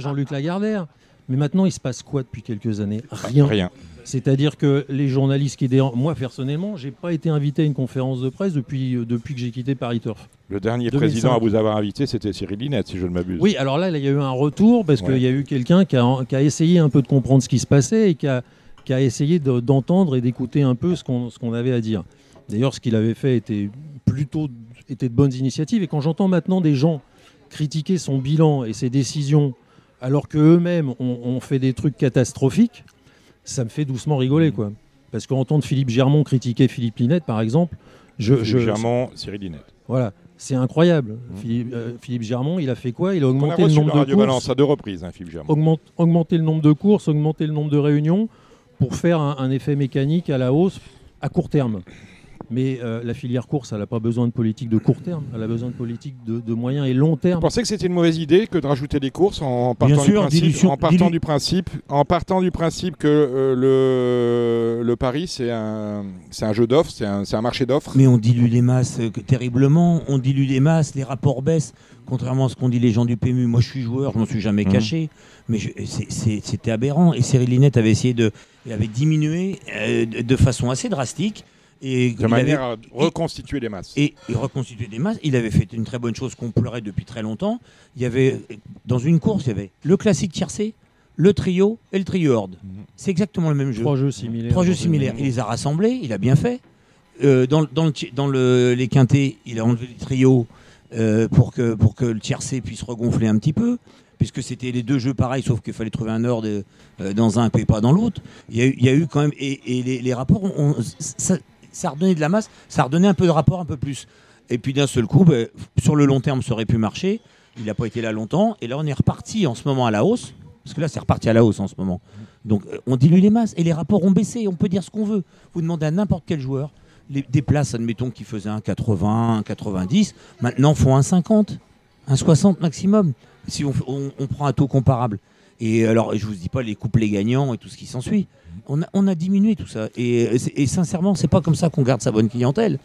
Speaker 2: Jean-Luc Lagardère. Mais maintenant, il se passe quoi depuis quelques années? Rien.
Speaker 1: Rien.
Speaker 2: C'est-à-dire que les journalistes qui déran- moi personnellement, j'ai pas été invité à une conférence de presse depuis, euh, depuis que j'ai quitté Paris Turf.
Speaker 1: Le dernier
Speaker 2: 2005.
Speaker 1: président à vous avoir invité, c'était Cyril Linette, si je ne m'abuse.
Speaker 2: Oui, alors là, il y a eu un retour parce
Speaker 1: Ouais.
Speaker 2: qu'il y a eu quelqu'un qui a, qui a essayé un peu de comprendre ce qui se passait et qui a, qui a essayé de- d'entendre et d'écouter un peu ce qu'on qu'on avait à dire. D'ailleurs, ce qu'il avait fait était plutôt était de bonnes initiatives. Et quand j'entends maintenant des gens critiquer son bilan et ses décisions, alors qu'eux-mêmes ont, ont fait des trucs catastrophiques, ça me fait doucement rigoler, quoi. Parce qu'entendre Philippe Germont critiquer Philippe Linette, par exemple, je,
Speaker 1: Philippe
Speaker 2: je-
Speaker 1: Germont, Cyril Linette.
Speaker 2: voilà, c'est incroyable. Philippe, euh, Philippe Germont, il a fait quoi? Il a augmenté le nombre de
Speaker 1: Radio
Speaker 2: courses
Speaker 1: Balance à deux reprises, hein, Philippe Germont.
Speaker 2: augmente- augmenter le nombre de courses, augmenter le nombre de réunions pour faire un, un effet mécanique à la hausse à court terme. Mais euh, la filière course, elle n'a pas besoin de politique de court terme, elle a besoin de politique de, de moyen et long
Speaker 1: Vous
Speaker 2: terme.
Speaker 1: pensez que c'était une mauvaise idée que de rajouter des courses en partant,
Speaker 3: Bien
Speaker 1: du,
Speaker 3: sûr,
Speaker 1: principe,
Speaker 3: dilution-
Speaker 1: en partant
Speaker 3: dilu-
Speaker 1: du principe, en partant du principe que euh, le, le pari c'est un, c'est un jeu d'offres, c'est un, c'est un marché d'offres.
Speaker 3: Mais on dilue les masses euh, que- terriblement, on dilue les masses, les rapports baissent, contrairement à ce qu'ont dit les gens du PMU. Moi, je suis joueur, je m'en suis jamais
Speaker 1: Mhm.
Speaker 3: caché, mais c'était aberrant. Et Cyril Linette avait essayé de, il avait diminué euh, de façon assez drastique. Et
Speaker 1: De
Speaker 3: avait-
Speaker 1: manière à reconstituer les masses.
Speaker 3: et, et reconstituer des masses. Il avait fait une très bonne chose qu'on pleurait depuis très longtemps. Il y avait, dans une course, il y avait le classique tiercé, le trio et le trio horde.
Speaker 1: Mhm.
Speaker 3: C'est exactement le même jeu.
Speaker 2: Trois jeux similaires.
Speaker 3: Trois jeux similaires. Il les a rassemblés, il a bien fait. Euh, dans dans, le, ti- dans le- les quintés, il a enlevé le trio euh, pour, que, pour que le tiercé puisse regonfler un petit peu, puisque c'était les deux jeux pareils, sauf qu'il fallait trouver un ordre euh, dans un et pas dans l'autre. Il y, a eu, il y a eu quand même. Et, et les, les rapports, ça, ça a redonné de la masse, ça a redonné un peu de rapport un peu plus. Et puis d'un seul coup, ben, sur le long terme, ça aurait pu marcher. Il n'a pas été là longtemps. Et là, on est reparti en ce moment à la hausse. Parce que là, c'est reparti à la hausse en ce moment. Donc, euh, on dilue les masses et les rapports ont baissé. On peut dire ce qu'on veut. Vous demandez à n'importe quel joueur, les, des places, admettons, qui faisaient un 80, un 90, maintenant font un 50, un 60 maximum. Si on, on- prend un taux comparable. Et alors, je vous dis pas les couplets gagnants et tout ce qui s'ensuit. On a, diminué tout ça. Et, euh, et sincèrement, c'est pas comme ça qu'on garde sa bonne clientèle.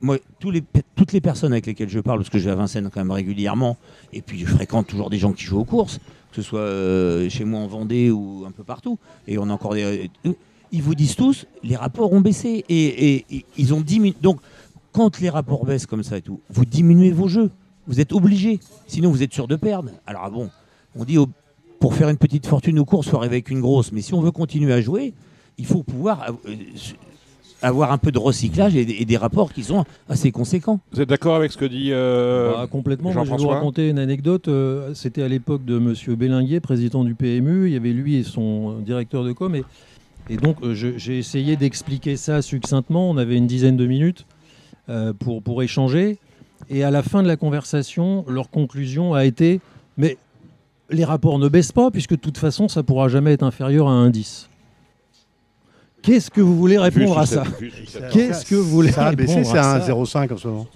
Speaker 3: Moi, toutes les personnes avec lesquelles je parle, parce que je vais à Vincennes quand même régulièrement, et puis je fréquente toujours des gens qui jouent aux courses, que ce soit euh, chez moi en Vendée ou un peu partout, et on a encore des. euh, ils vous disent tous, les rapports ont baissé et, ils ont diminué. Donc, quand les rapports baissent comme ça et tout, vous diminuez vos jeux. Vous êtes obligé. Sinon, vous êtes sûr de perdre. Alors, ah bon, on dit pour faire une petite fortune aux courses, faut arriver avec une grosse. Mais si on veut continuer à jouer, il faut pouvoir euh, avoir un peu de recyclage et, des- et des rapports qui sont assez conséquents.
Speaker 1: Vous êtes d'accord avec ce que dit euh,
Speaker 2: Bah, complètement. Moi, je vais vous raconter une anecdote. Euh, C'était à l'époque de Monsieur Bélinguier, président du PMU. Il y avait lui et son euh, directeur de com. Et, et donc, j'ai essayé d'expliquer ça succinctement. On avait une dizaine de minutes pour, pour échanger. Et à la fin de la conversation, leur conclusion a été les rapports ne baissent pas, puisque de toute façon, ça pourra jamais être inférieur à un 10. Qu'est-ce que vous voulez répondre à ça Qu'est-ce que vous voulez
Speaker 4: Ça a baissé,
Speaker 2: répondre
Speaker 4: c'est
Speaker 2: à
Speaker 4: un
Speaker 2: ça
Speaker 4: 0,5 en ce moment.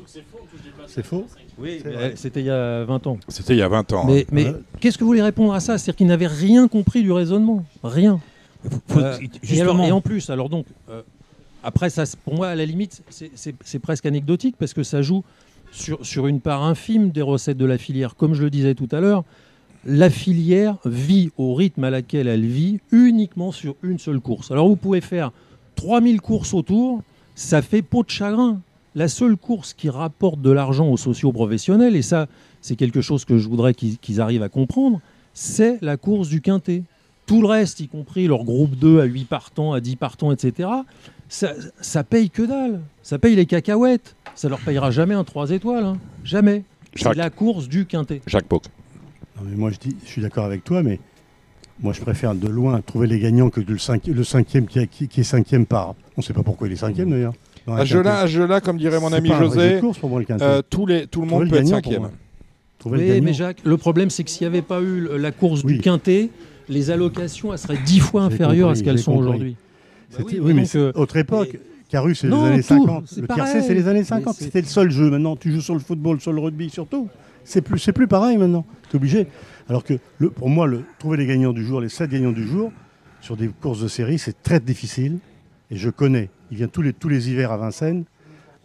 Speaker 4: C'est faux
Speaker 2: Oui, c'était il y a 20 ans.
Speaker 1: C'était il y a 20 ans.
Speaker 2: Mais, mais
Speaker 4: Ouais.
Speaker 2: qu'est-ce que vous voulez répondre à ça? C'est-à-dire qu'ils n'avaient rien compris du raisonnement. Rien.
Speaker 3: Faut-
Speaker 2: Euh, et,
Speaker 3: justement,
Speaker 2: alors- et en plus, alors donc, euh, après, ça, c'est- pour moi, à la limite, c'est- presque anecdotique parce que ça joue sur, sur une part infime des recettes de la filière. Comme je le disais tout à l'heure, la filière vit au rythme à laquelle elle vit uniquement sur une seule course. Alors vous pouvez faire 3000 courses autour, ça fait peau de chagrin. La seule course qui rapporte de l'argent aux socioprofessionnels, et ça c'est quelque chose que je voudrais qu'ils arrivent à comprendre, c'est la course du quintet. Tout le reste, y compris leur groupe 2 à 8 partants, à 10 partants, etc., ça, ça paye que dalle. Ça paye les cacahuètes. Ça leur payera jamais un 3 étoiles. hein. Jamais. C'est la course du quintet.
Speaker 1: Jacques Poc.
Speaker 4: Non, mais moi, je, dis, je suis d'accord avec toi, mais moi, je préfère de loin trouver les gagnants que le, cinqui- le cinquième qui, a- qui- qui est cinquième par. On ne sait pas pourquoi il est cinquième d'ailleurs. Dans un
Speaker 1: À Jeu-là, comme dirait mon ami José,
Speaker 4: moi, le quintet.
Speaker 1: euh, tous les, tout le
Speaker 4: Trouver
Speaker 1: monde
Speaker 4: le
Speaker 1: peut être cinquième.
Speaker 4: Trouver le
Speaker 2: Oui,
Speaker 4: gagnant.
Speaker 2: mais Jacques, le problème, c'est que s'il n'y avait pas eu la course
Speaker 4: Oui.
Speaker 2: du quintet, les allocations elles seraient 10 fois inférieures à ce qu'elles sont aujourd'hui. Bah oui,
Speaker 4: oui,
Speaker 2: mais donc, euh,
Speaker 4: autre époque. Carus, c'est les années
Speaker 2: tout,
Speaker 4: 50.
Speaker 2: c'est
Speaker 4: Le tiercé, c'est les années
Speaker 2: Mais
Speaker 4: 50.
Speaker 2: c'est-
Speaker 4: C'était le seul jeu. Maintenant, tu joues sur le football, sur le rugby, surtout. C'est plus, c'est plus pareil maintenant. Tu es obligé. Alors que le, pour moi, le, trouver les gagnants du jour, les 7 gagnants du jour, sur des courses de série, c'est très difficile. Et je connais. Il vient tous les, tous les hivers à Vincennes.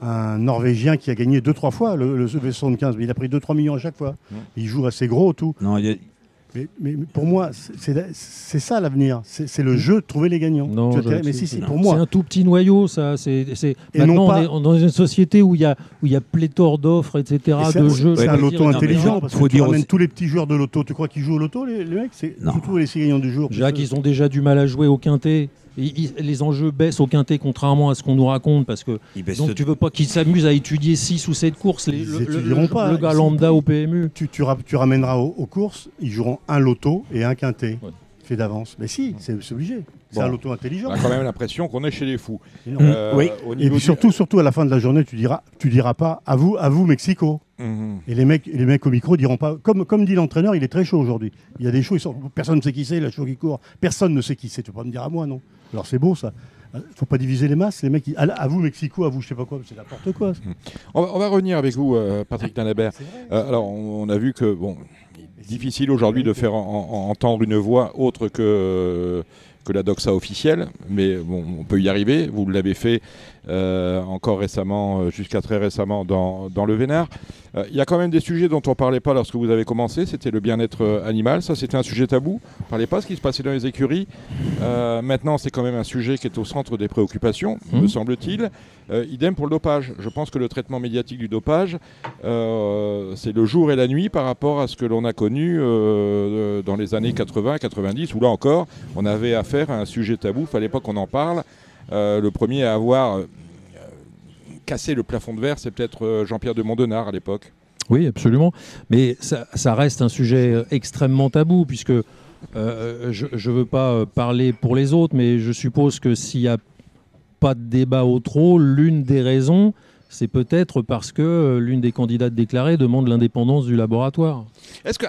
Speaker 4: Un Norvégien qui a gagné 2-3 fois le, le V75. Mais il a pris 2-3 millions à chaque fois.
Speaker 1: Mmh.
Speaker 4: Il joue assez gros, tout.
Speaker 3: Non, il y a-
Speaker 4: Mais, mais- mais pour moi, c'est- c'est c'est ça l'avenir. C'est c'est le jeu de trouver les gagnants.
Speaker 2: Non,
Speaker 4: mais
Speaker 2: c'est-
Speaker 4: si, si,
Speaker 3: non.
Speaker 4: pour
Speaker 2: C'est
Speaker 4: moi.
Speaker 2: un tout petit noyau, ça. C'est, c'est-
Speaker 4: Et
Speaker 2: Maintenant,
Speaker 4: non pas-
Speaker 2: on est dans une société où il y a, où il y a pléthore d'offres, etc.,
Speaker 4: Et c'est
Speaker 2: de
Speaker 4: un-
Speaker 2: jeux.
Speaker 4: C'est un loto intelligent parce
Speaker 3: faut
Speaker 4: que tu
Speaker 3: dire
Speaker 4: ramènes
Speaker 3: aussi-
Speaker 4: tous les petits joueurs de loto. Tu crois qu'ils jouent au loto, les, les mecs? C'est
Speaker 3: Non.
Speaker 4: surtout les six gagnants du jour.
Speaker 2: Jacques, ils ont déjà du mal à jouer au quintet. Les enjeux baissent au quintet, contrairement à ce qu'on nous raconte, parce que donc
Speaker 3: de-
Speaker 2: tu veux pas qu'ils s'amusent à étudier 6 ou 7 courses. Les,
Speaker 4: Ils
Speaker 2: le, le-
Speaker 4: étudieront
Speaker 2: le-
Speaker 4: pas.
Speaker 2: le gars lambda au PMU.
Speaker 4: tu, tu, ra- tu ramèneras aux, aux courses, ils joueront un loto et un quintet.
Speaker 2: Ouais.
Speaker 4: Fait d'avance. Mais si, c'est obligé. C'est
Speaker 1: Bon.
Speaker 4: un loto intelligent.
Speaker 1: On a quand même l'impression qu'on est chez les fous.
Speaker 4: Non.
Speaker 1: Euh,
Speaker 3: oui.
Speaker 1: au
Speaker 4: Et
Speaker 1: du-
Speaker 4: surtout, surtout à la fin de la journée, tu diras, tu diras pas à vous, à vous Mexico.
Speaker 1: Mhm.
Speaker 4: Et les mecs, les mecs au micro diront pas. Comme, comme dit l'entraîneur, il est très chaud aujourd'hui. Il y a des shows, ils sont, personne ne sait qui c'est, la show qui court. Personne ne sait qui c'est. Tu peux pas me dire à moi, non Alors c'est beau ça. Faut pas diviser les masses. Les mecs, à, vous Mexico, à vous, je sais pas quoi, c'est n'importe quoi.
Speaker 1: On, va, on va revenir avec vous, euh, Patrick Tanabert. Euh, alors, on, on a vu que, bon, difficile aujourd'hui de faire en- en- entendre une voix autre que, que la doxa officielle, mais bon, on peut y arriver. Vous l'avez fait encore récemment, euh, jusqu'à très récemment, dans, dans le Vénard. Euh, Il y a quand même des sujets dont on ne parlait pas lorsque vous avez commencé. C'était le bien-être euh, animal. Ça, c'était un sujet tabou. On ne parlait pas de ce qui se passait dans les écuries. Euh, maintenant, c'est quand même un sujet qui est au centre des préoccupations,
Speaker 2: Mhm.
Speaker 1: me semble-t-il. Euh, idem pour le dopage. Je pense que le traitement médiatique du dopage, euh, c'est le jour et la nuit par rapport à ce que l'on a connu euh, dans les années 80-90, où là encore, on avait affaire à un sujet tabou. Il ne fallait pas qu'on en parle. Euh, le premier à avoir euh, cassé le plafond de verre, c'est peut-être euh, Jean-Pierre de Mondenard à l'époque.
Speaker 2: Oui, absolument. Mais ça, reste un sujet extrêmement tabou, puisque je ne veux pas parler pour les autres, mais je suppose que s'il n'y a pas de débat au trop, l'une des raisons, c'est peut-être parce que euh, l'une des candidates déclarées demande l'indépendance du laboratoire.
Speaker 1: Est-ce que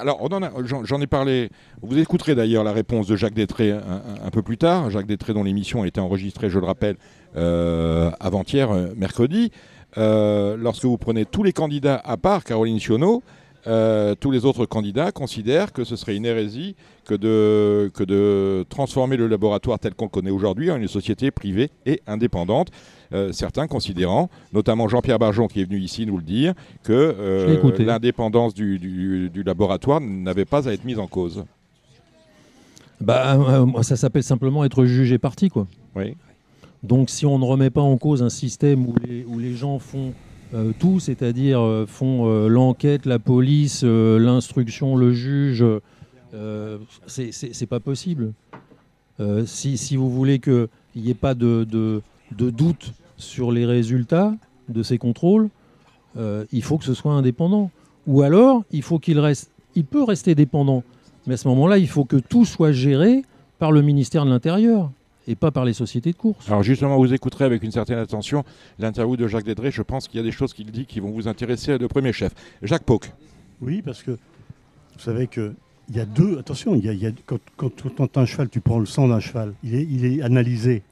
Speaker 1: j'en, ai parlé. Vous écouterez d'ailleurs la réponse de Jacques Détré un, peu plus tard. Jacques Détré dont l'émission a été enregistrée, je le rappelle, euh, avant-hier, euh, mercredi. Lorsque vous prenez tous les candidats à part Caroline Sionneau, tous les autres candidats considèrent que ce serait une hérésie que de transformer le laboratoire tel qu'on le connaît aujourd'hui en une société privée et indépendante. Euh, certains considérant, notamment Jean-Pierre Barjon qui est venu ici nous le dire, que euh, l'indépendance du, du- du laboratoire n'avait pas à être mise en cause.
Speaker 2: Bah, euh, ça s'appelle simplement être jugé parti, quoi.
Speaker 1: Oui.
Speaker 2: Donc si on ne remet pas en cause un système où les, où les gens font euh, tout, c'est-à-dire euh, font l'enquête, la police, l'instruction, le juge, c'est- pas possible. Si, si vous voulez qu'il n'y ait pas de, de- de doute sur les résultats de ces contrôles, euh, il faut que ce soit indépendant. Ou alors, il faut qu'il reste, il peut rester dépendant, mais à ce moment-là, il faut que tout soit géré par le ministère de l'Intérieur et pas par les sociétés de course.
Speaker 1: Alors justement, vous écouterez avec une certaine attention l'interview de Jacques Dédré. Je pense qu'il y a des choses qu'il dit qui vont vous intéresser de premier chef. Jacques Pauque.
Speaker 4: Oui, parce que vous savez que il y a deux. Attention, il y a, il y a- quand, quand, quand un cheval, tu prends le sang d'un cheval, il est, il est analysé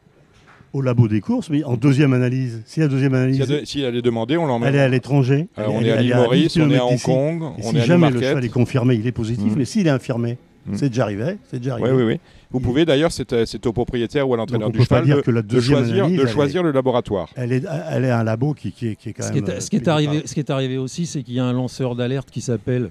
Speaker 4: au labo des courses, mais en ddeuxième analyse. Si la deuxième analyse,
Speaker 1: y a de- s'il allait demander, on l'emmène.
Speaker 4: elle est à l'étranger.
Speaker 1: Euh,
Speaker 4: elle-
Speaker 1: on
Speaker 4: elle-
Speaker 1: est à
Speaker 4: elle
Speaker 1: l'île
Speaker 4: à 10
Speaker 1: Maurice, on est à Hong. Kong, on
Speaker 4: si
Speaker 1: est à
Speaker 4: jamais le cheval est confirmé, il est positif,
Speaker 1: Mhm.
Speaker 4: mais s'il est infirmé,
Speaker 1: Mm.
Speaker 4: C'est déjà arrivé. C'est déjà
Speaker 1: Oui,
Speaker 4: arrivé.
Speaker 1: oui, oui. Vous pouvez d'ailleurs, c'est euh, c'est au propriétaire ou à l'entraîneur du cheval
Speaker 4: dire
Speaker 1: de,
Speaker 4: que la
Speaker 1: de
Speaker 4: deuxième
Speaker 1: choisir,
Speaker 4: analyse,
Speaker 1: de
Speaker 4: elle
Speaker 1: choisir le laboratoire.
Speaker 4: Elle est, elle est un labo qui, qui est, qui est quand
Speaker 2: Ce
Speaker 4: même.
Speaker 2: qui est,
Speaker 4: euh,
Speaker 2: ce qui est
Speaker 4: payé
Speaker 2: arrivé, ce qui est arrivé aussi, c'est qu'il y a un lanceur d'alerte qui s'appelle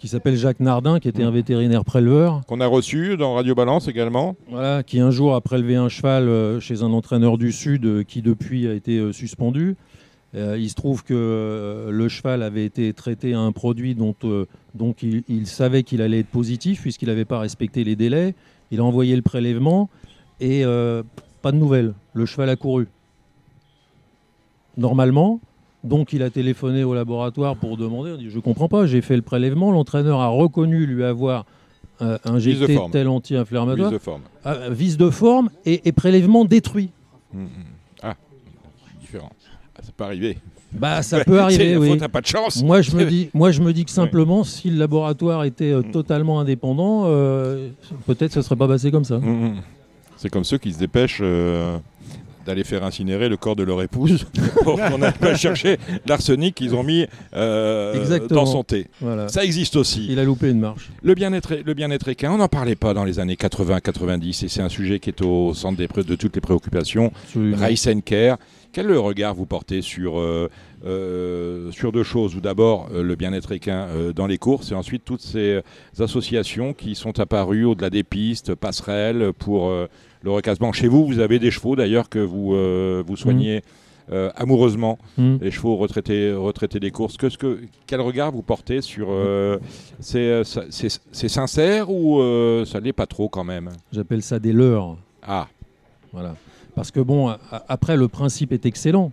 Speaker 2: qui s'appelle Jacques Nardin, qui était un
Speaker 1: Mm.
Speaker 2: vétérinaire préleveur,
Speaker 1: Qu'on a reçu dans Radio Balance également.
Speaker 2: voilà, qui un jour a prélevé un cheval euh, chez un entraîneur du Sud euh, qui depuis a été euh, suspendu. Il se trouve que le cheval avait été traité à un produit dont donc il, il savait qu'il allait être positif puisqu'il n'avait pas respecté les délais. Il a envoyé le prélèvement et euh, pas de nouvelles. Le cheval a couru. Normalement, donc il a téléphoné au laboratoire pour demander. Il dit, je comprends pas, j'ai fait le prélèvement. L'entraîneur a reconnu lui avoir euh, injecté tel anti-inflammatoire,
Speaker 1: de forme.
Speaker 2: Ah, de forme et, et prélèvement détruit.
Speaker 1: Mm, mm. Ah, différent. Ah, ça peut arriver.
Speaker 2: Bah ça peut arriver, oui.
Speaker 1: pas de chance.
Speaker 2: Moi je me dis, moi je me dis que simplement, si le laboratoire était euh,
Speaker 1: Mm.
Speaker 2: totalement indépendant, euh, peut-être ça serait pas passé comme ça.
Speaker 1: C'est comme ceux qui se dépêchent euh, d'aller faire incinérer le corps de leur épouse pour qu'on aille pas chercher l'arsenic qu'ils ont mis euh, dans son thé.
Speaker 2: Voilà.
Speaker 1: Ça existe aussi.
Speaker 2: Il a loupé une marche.
Speaker 1: Le bien-être, le bien-être équin, on n'en parlait pas dans les années 80-90 et c'est un sujet qui est au centre des de toutes les préoccupations. And Care. Quel regard vous portez sur, euh, euh, sur deux choses? Ou d'abord euh, le bien-être équin dans les courses et ensuite toutes ces associations qui sont apparues au-delà des pistes, passerelles pour le recasement. Chez vous, vous avez des chevaux d'ailleurs que vous, euh, vous soignez euh, amoureusement,
Speaker 2: Mm.
Speaker 1: les chevaux retraités, retraités des courses. Que, ce que, quel regard vous portez sur... euh, c'est, sincère ou euh, ça l'est pas trop quand même?
Speaker 2: J'appelle ça des leurres.
Speaker 1: Ah,
Speaker 2: Voilà. Parce que bon, après le principe est excellent,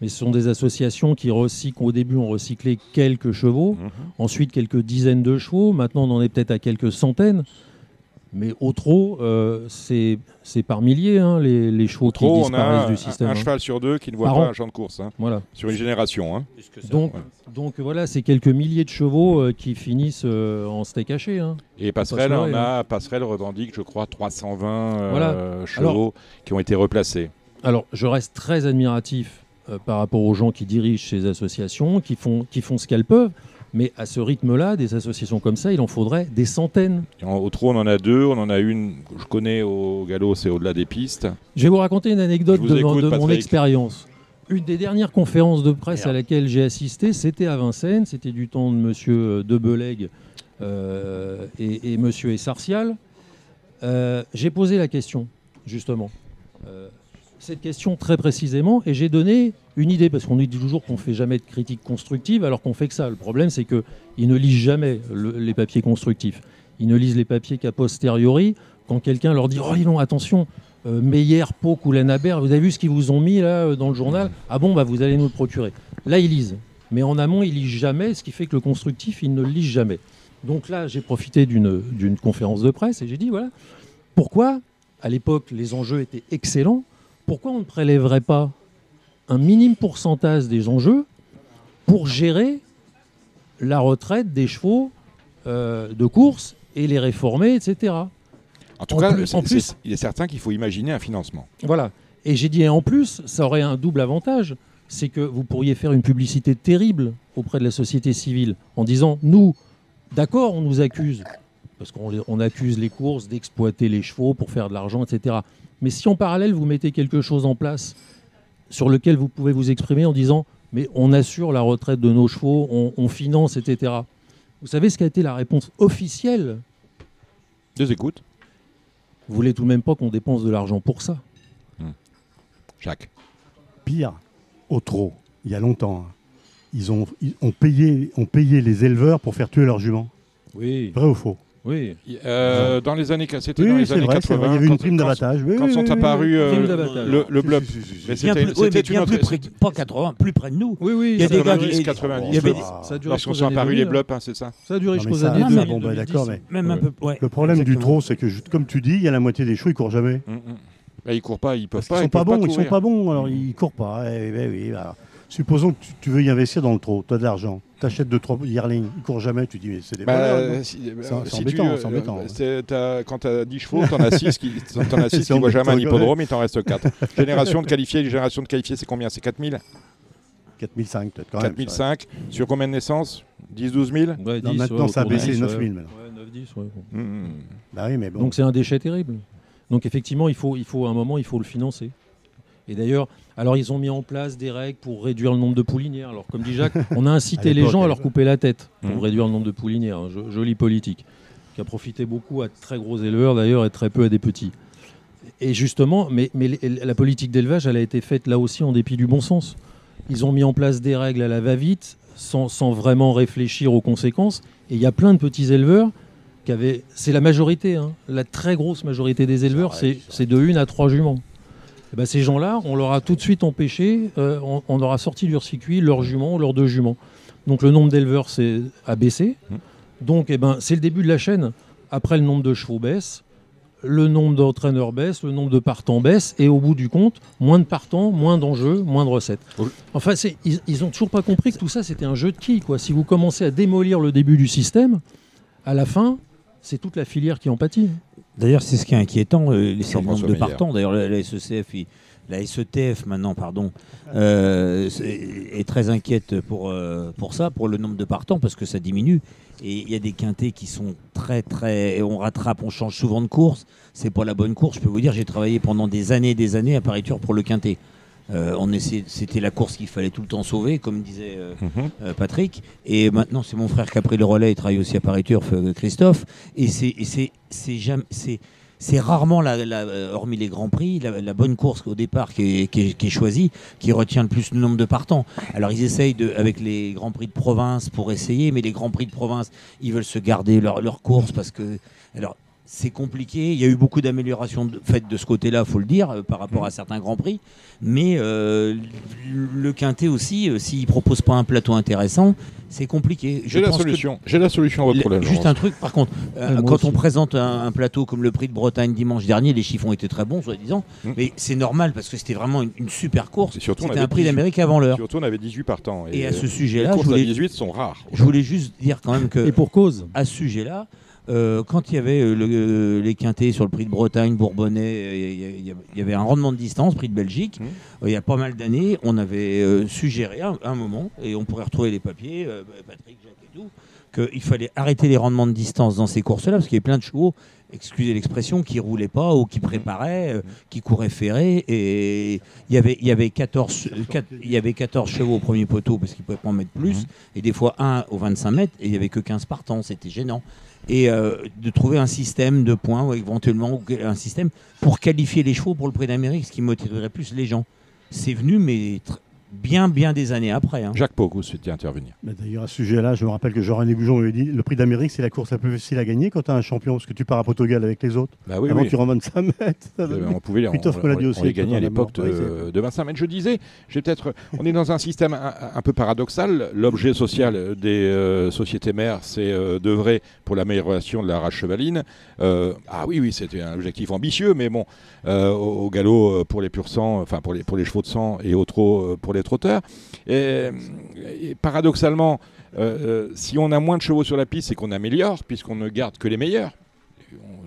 Speaker 2: mais ce sont des associations qui recyclent. Au début, on recyclé quelques chevaux,
Speaker 1: mhm.
Speaker 2: ensuite quelques dizaines de chevaux. Maintenant, on en est peut-être à quelques centaines. Mais au trop, euh, c'est c'est par milliers hein, les, les chevaux qui
Speaker 1: Trop, on
Speaker 2: disparaissent
Speaker 1: a
Speaker 2: du système.
Speaker 1: un
Speaker 2: hein.
Speaker 1: cheval sur deux qui ne voit
Speaker 2: Par
Speaker 1: pas
Speaker 2: an.
Speaker 1: un champ de course, hein,
Speaker 2: Voilà.
Speaker 1: sur une génération. hein.
Speaker 2: Donc,
Speaker 1: Ouais.
Speaker 2: donc voilà, c'est quelques milliers de chevaux euh, qui finissent euh, en steak haché. hein.
Speaker 1: Et Passerelle, on a, Passerelle revendique, je crois, 320 euh,
Speaker 2: Voilà.
Speaker 1: chevaux qui ont été replacés.
Speaker 2: Alors, je reste très admiratif euh, par rapport aux gens qui dirigent ces associations, qui font, qui font ce qu'elles peuvent. Mais à ce rythme-là, des associations comme ça, il en faudrait des centaines.
Speaker 1: En- au trot, on en a deux. On en a une que je connais au galop, c'est au-delà des pistes.
Speaker 2: Je vais vous raconter une anecdote de, mon-
Speaker 1: écoute,
Speaker 2: de mon
Speaker 1: Patrick.
Speaker 2: expérience. Une des dernières conférences de presse
Speaker 3: Merde.
Speaker 2: à laquelle j'ai assisté, c'était à Vincennes. C'était du temps de Monsieur Debelègue euh, et, et Monsieur Essartial. Euh, j'ai posé la question, justement. Cette question très précisément, et j'ai donné une idée, parce qu'on nous dit toujours qu'on ne fait jamais de critique constructive, alors qu'on fait que ça. Le problème, c'est qu'ils ne lisent jamais le- les papiers constructifs. Ils ne lisent les papiers qu'a posteriori, quand quelqu'un leur dit « Oh, donc, attention, euh, Meyer, Pau, ou Lanaber, vous avez vu ce qu'ils vous ont mis là euh, dans le journal? Ah bon, bah, vous allez nous le procurer. » Là, ils lisent. Mais en amont, ils lisent jamais, ce qui fait que le constructif, ils ne le lisent jamais. Donc là, j'ai profité d'une conférence de presse et j'ai dit, voilà, pourquoi, à l'époque, les enjeux étaient excellents, pourquoi on ne prélèverait pas un minime pourcentage des enjeux pour gérer la retraite des chevaux euh, de course et les réformer, etc.
Speaker 1: En tout
Speaker 2: En
Speaker 1: cas,
Speaker 2: plus- en plus-
Speaker 1: il est certain qu'il faut imaginer un financement.
Speaker 2: Voilà. Et j'ai dit, et en plus, ça aurait un double avantage, c'est que vous pourriez faire une publicité terrible auprès de la société civile en disant, nous, d'accord, on nous accuse, parce qu'on accuse les courses d'exploiter les chevaux pour faire de l'argent, etc. Mais si en parallèle, vous mettez quelque chose en place sur lequel vous pouvez vous exprimer en disant, mais on assure la retraite de nos chevaux, on, on finance, etc. Vous savez ce qu'a été la réponse officielle
Speaker 1: Deux écoutes,
Speaker 2: Vous voulez tout de même pas qu'on dépense de l'argent pour ça
Speaker 1: Jacques.
Speaker 4: Pire, au trot, il y a longtemps, hein, ils ont, ils ont, payé, ont payé les éleveurs pour faire tuer leurs juments.
Speaker 2: Oui,
Speaker 4: Vrai ou faux?
Speaker 2: Oui.
Speaker 1: Euh, dans les années, c'était
Speaker 4: Oui,
Speaker 1: dans
Speaker 4: oui,
Speaker 1: les
Speaker 4: c'est
Speaker 1: années
Speaker 4: vrai, c'est
Speaker 1: 80.
Speaker 4: vrai, il y avait une
Speaker 1: quand-
Speaker 4: prime
Speaker 1: quand-
Speaker 4: d'abattage. oui,
Speaker 1: Quand
Speaker 4: oui,
Speaker 1: sont
Speaker 4: oui,
Speaker 1: apparus euh,
Speaker 2: Prime d'abattage.
Speaker 1: le, le blob. c'était
Speaker 3: plus, oui, bien
Speaker 1: une
Speaker 3: plus
Speaker 1: autre-
Speaker 3: près, pas 80, plus près de nous.
Speaker 2: Oui, oui,
Speaker 3: Il y a des gars qui-
Speaker 1: 90.
Speaker 3: il y avait-
Speaker 2: ça a duré
Speaker 1: Lorsqu'on sont apparus les
Speaker 2: 2000.
Speaker 1: blops, hein, c'est ça
Speaker 2: Ça a duré jusqu'aux années
Speaker 3: Ah,
Speaker 2: 2000,
Speaker 3: mais
Speaker 4: bon, bah,
Speaker 2: 2010.
Speaker 4: d'accord, mais
Speaker 3: Même un
Speaker 2: Ouais.
Speaker 3: peu. ouais,
Speaker 4: Le problème du trot, c'est que, comme tu dis, il y a la moitié des chevaux, ils courent jamais.
Speaker 1: Mm, mm. Bah, ils courent pas, ils peuvent
Speaker 4: Parce
Speaker 1: pas.
Speaker 4: qu'ils sont
Speaker 1: ils
Speaker 4: pas
Speaker 1: peuvent
Speaker 4: bons, ils sont pas bons, alors ils courent pas. Eh, eh, supposons que tu, tu veux y investir dans le trot, tu as de l'argent, tu achètes 2-3 yearlings, ils courent jamais, tu dis mais c'est des
Speaker 1: Bah,
Speaker 4: voleurs, non
Speaker 1: si-
Speaker 4: C'est-
Speaker 1: euh,
Speaker 4: c'est
Speaker 1: si
Speaker 4: embêtant,
Speaker 1: tu, euh,
Speaker 4: embêtant.
Speaker 1: c'est- t'as- quand tu as 10 chevaux, tu en as 6 qui t'en as six
Speaker 4: C'est
Speaker 1: qui voient jamais un hippodrome, il t'en reste 4. génération de qualifiés, les générations de qualifiés, c'est combien? C'est 4000
Speaker 4: 4005 peut-être quand même.
Speaker 1: 4005 Sur combien de naissances? 10 12 000
Speaker 2: Ouais,
Speaker 4: Non,
Speaker 2: 10,
Speaker 4: maintenant,
Speaker 2: ouais,
Speaker 4: ça a baissé
Speaker 2: 10,
Speaker 4: 9000
Speaker 2: ouais.
Speaker 4: maintenant.
Speaker 2: Ouais, 9 9-10, ouais.
Speaker 1: Mmh, mmh.
Speaker 4: Bah oui, mais bon.
Speaker 2: Donc c'est un déchet terrible. Donc effectivement, il faut, il faut à un moment, il faut le financer. Et d'ailleurs, alors ils ont mis en place des règles pour réduire le nombre de poulinières. Alors comme dit Jacques, on a incité les gens à leur couper la tête pour
Speaker 1: Mhm.
Speaker 2: réduire le nombre de poulinières. hein. Jo- Jolie politique, qui a profité beaucoup à de très gros éleveurs d'ailleurs et très peu à des petits. Et justement, mais, la politique d'élevage, elle a été faite là aussi en dépit du bon sens. Ils ont mis en place des règles à la va-vite, sans, sans vraiment réfléchir aux conséquences. Et il y a plein de petits éleveurs qui avaient. C'est la majorité, hein. la très grosse majorité des éleveurs, c'est de une à trois juments. Et ben, ces gens-là, on leur a tout de suite empêché, euh, on, on leur a sorti du circuit leurs juments ou leurs deux juments. Donc le nombre d'éleveurs a baissé.
Speaker 1: Mmh.
Speaker 2: Donc eh ben, c'est le début de la chaîne. Après, le nombre de chevaux baisse, le nombre d'entraîneurs baisse, le nombre de partants baisse, et au bout du compte, moins de partants, moins d'enjeux, moins de recettes. Enfin, ils, ils ont toujours pas compris que tout ça, c'était un jeu de qui quoi. Si vous commencez à démolir le début du système, à la fin, c'est toute la filière qui en pâtit.
Speaker 3: D'ailleurs, c'est ce qui est inquiétant, euh, c'est le nombre de partants. D'ailleurs, la, la SECF, il- la SETF maintenant, pardon, euh, est très inquiète pour, euh, pour ça, pour le nombre de partants, parce que ça diminue. Et il y a des quintés qui sont très, très. On rattrape, on change souvent de course. C'est pas la bonne course. Je peux vous dire, j'ai travaillé pendant des années et des années à Pariture pour le quintet. Euh, on C'était la course qu'il fallait tout le temps sauver, comme disait euh,
Speaker 1: Mhm.
Speaker 3: euh, Patrick. Et maintenant, c'est mon frère qui a pris le relais. Il travaille aussi à Paris Turf, Christophe. Et c'est rarement, la, la- hormis les grands prix, la, la bonne course au départ qui est, qui, est, qui est choisie, qui retient le plus le nombre de partants. Alors ils essayent de, avec les grands prix de province pour essayer, mais les grands prix de province, ils veulent se garder leur, leur course parce que alors c'est compliqué. Il y a eu beaucoup d'améliorations faites de ce côté-là, faut le dire, euh, par rapport à certains grands prix. Mais euh, le quintet aussi, euh, s'il propose pas un plateau intéressant, c'est compliqué. Je
Speaker 1: J'ai la solution. J'ai la solution à votre problème.
Speaker 3: Juste un truc, par contre, euh, quand
Speaker 2: aussi.
Speaker 3: on présente un, un plateau comme le prix de Bretagne dimanche dernier, les chiffons étaient très bons, soi-disant,
Speaker 1: Mm.
Speaker 3: mais c'est normal parce que c'était vraiment une, une super course.
Speaker 1: Et
Speaker 3: C'était un prix
Speaker 1: 18.
Speaker 3: d'Amérique avant l'heure.
Speaker 1: Surtout, on avait 18 partants.
Speaker 3: Et à ce
Speaker 1: les
Speaker 3: sujet-là, je
Speaker 1: courses à
Speaker 3: voulais,
Speaker 1: 18 sont rares.
Speaker 3: je voulais juste dire quand même que
Speaker 2: Et pour cause.
Speaker 3: à ce sujet-là, euh, quand il y avait euh, le- euh, les quintés sur le prix de Bretagne, Bourbonnais, il y, avait un rendement de distance, prix de Belgique. Euh, il y a pas mal d'années, on avait suggéré à un, un moment, et on pourrait retrouver les papiers, Patrick, Jacques et tout, qu'il fallait arrêter les rendements de distance dans ces courses-là, parce qu'il y avait plein de chevaux, excusez l'expression, qui roulaient pas ou qui préparaient, euh, qui couraient ferrés, et il y avait, il y avait 14, euh, quatre- il y avait 14 chevaux au premier poteau, parce qu'ils ne pouvaient pas en mettre plus,
Speaker 1: Mhm.
Speaker 3: et des fois un au 25 mètres, et il n'y avait que 15 partants, c'était gênant. Et euh, de trouver un système de points, ou éventuellement un système pour qualifier les chevaux pour le prix d'Amérique, ce qui motiverait plus les gens. C'est venu, mais bien, bien des années après. hein.
Speaker 1: Jacques Pocou souhaitait intervenir.
Speaker 4: Mais D'ailleurs, à ce sujet-là, je me rappelle que Jean-René Goujon avait dit le prix d'Amérique, c'est la course la plus facile à gagner quand tu as un champion, parce que tu pars à Portugal avec les autres.
Speaker 1: Bah oui,
Speaker 4: Avant
Speaker 1: oui.
Speaker 4: tu remontes 5 mètres.
Speaker 1: Euh,
Speaker 4: va
Speaker 1: on pouvait les, on, on- on
Speaker 4: aussi,
Speaker 1: les gagnait à l'époque de, de 25 mètres. Je disais, j'ai peut-être, on est dans un système un, un peu paradoxal. L'objet social des euh, sociétés mères, c'est euh, d'œuvrer pour l'amélioration de la race chevaline. Euh, ah oui, oui, c'était un objectif ambitieux, mais bon, euh, au, au galop pour les pur sang, enfin pour les, pour les chevaux de sang et au trot pour les trotteurs. Et, et paradoxalement, euh, euh, si on a moins de chevaux sur la piste, c'est qu'on améliore, puisqu'on ne garde que les meilleurs.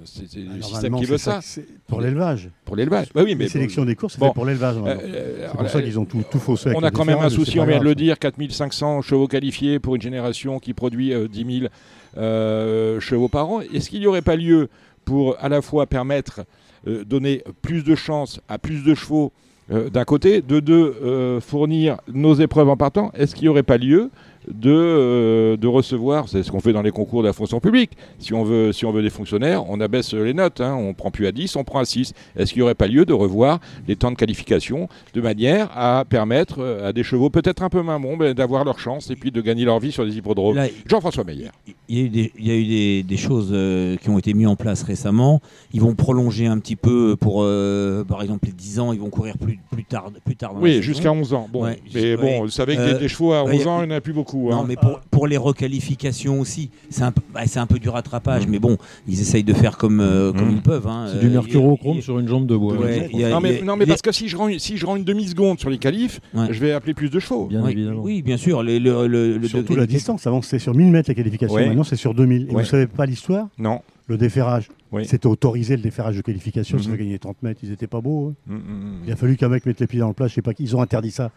Speaker 1: C'est le système qui veut ça,
Speaker 4: Pour l'élevage.
Speaker 1: pour l'élevage. Bah oui, mais
Speaker 4: les sélections des courses, c'est
Speaker 1: bon.
Speaker 4: pour l'élevage.
Speaker 1: Euh,
Speaker 4: C'est pour ça qu'ils ont tout, tout faussé.
Speaker 1: on
Speaker 4: la
Speaker 1: a quand même un souci, on vient de le dire, 4500 chevaux qualifiés pour une génération qui produit euh, 10 000 euh, chevaux par an. Est-ce qu'il n'y aurait pas lieu pour à la fois permettre, donner plus de chances à plus de chevaux d'un côté, de deux, euh, fournir nos épreuves en partant Est-ce qu'il n'y aurait pas lieu de, euh, de recevoir, c'est ce qu'on fait dans les concours de la fonction publique. Si on veut, si on veut des fonctionnaires, on abaisse les notes. Hein. On prend plus à 10, on prend à 6. Est-ce qu'il n'y aurait pas lieu de revoir les temps de qualification de manière à permettre euh, à des chevaux peut-être un peu moins bons ben, d'avoir leur chance et puis de gagner leur vie sur des hippodromes? Jean-François Meyer.
Speaker 3: Il y a eu des, il y a eu des, des choses euh, qui ont été mises en place récemment. Ils vont prolonger un petit peu pour, euh, par exemple, les 10 ans, ils vont courir plus, plus tard, plus tard dans
Speaker 1: Oui, jusqu'à 11 ans. Bon,
Speaker 3: Ouais,
Speaker 1: mais bon, vous savez que des, des chevaux à 11
Speaker 3: ouais,
Speaker 1: ans, il n'y en a plus beaucoup.
Speaker 3: Non,
Speaker 1: hein.
Speaker 3: mais pour, pour les requalifications aussi, c'est un, peu- bah, un peu du rattrapage,
Speaker 1: Mm.
Speaker 3: mais bon, ils essayent de faire comme, euh, comme
Speaker 1: Mm.
Speaker 3: ils peuvent. hein.
Speaker 2: C'est du
Speaker 3: Euh,
Speaker 2: mercurochrome sur une jambe de bois.
Speaker 3: Ouais, il y a-
Speaker 1: non, mais,
Speaker 3: a-
Speaker 1: non, mais
Speaker 3: il y a-
Speaker 1: parce que si je rends, une- si je rends une demi-seconde sur les qualifs,
Speaker 3: Ouais.
Speaker 1: je vais appeler plus de chevaux.
Speaker 2: Bien
Speaker 3: oui,
Speaker 2: évidemment.
Speaker 3: oui, bien sûr. Le, le, le- le
Speaker 4: Surtout la distance. Avant, c'était sur 1000 mètres la qualification.
Speaker 1: Ouais.
Speaker 4: Maintenant, c'est sur 2000. Et vous savez pas l'histoire?
Speaker 1: Non.
Speaker 4: Le déferrage.
Speaker 1: Oui.
Speaker 4: C'était autorisé le déferrage de qualification. Ça fait gagner 30 mètres. Ils étaient pas beaux. hein.
Speaker 1: Mm, mm, mm.
Speaker 4: Il a fallu qu'un mec mette les pieds dans le plat. Je sais pas qui. Ils ont interdit ça.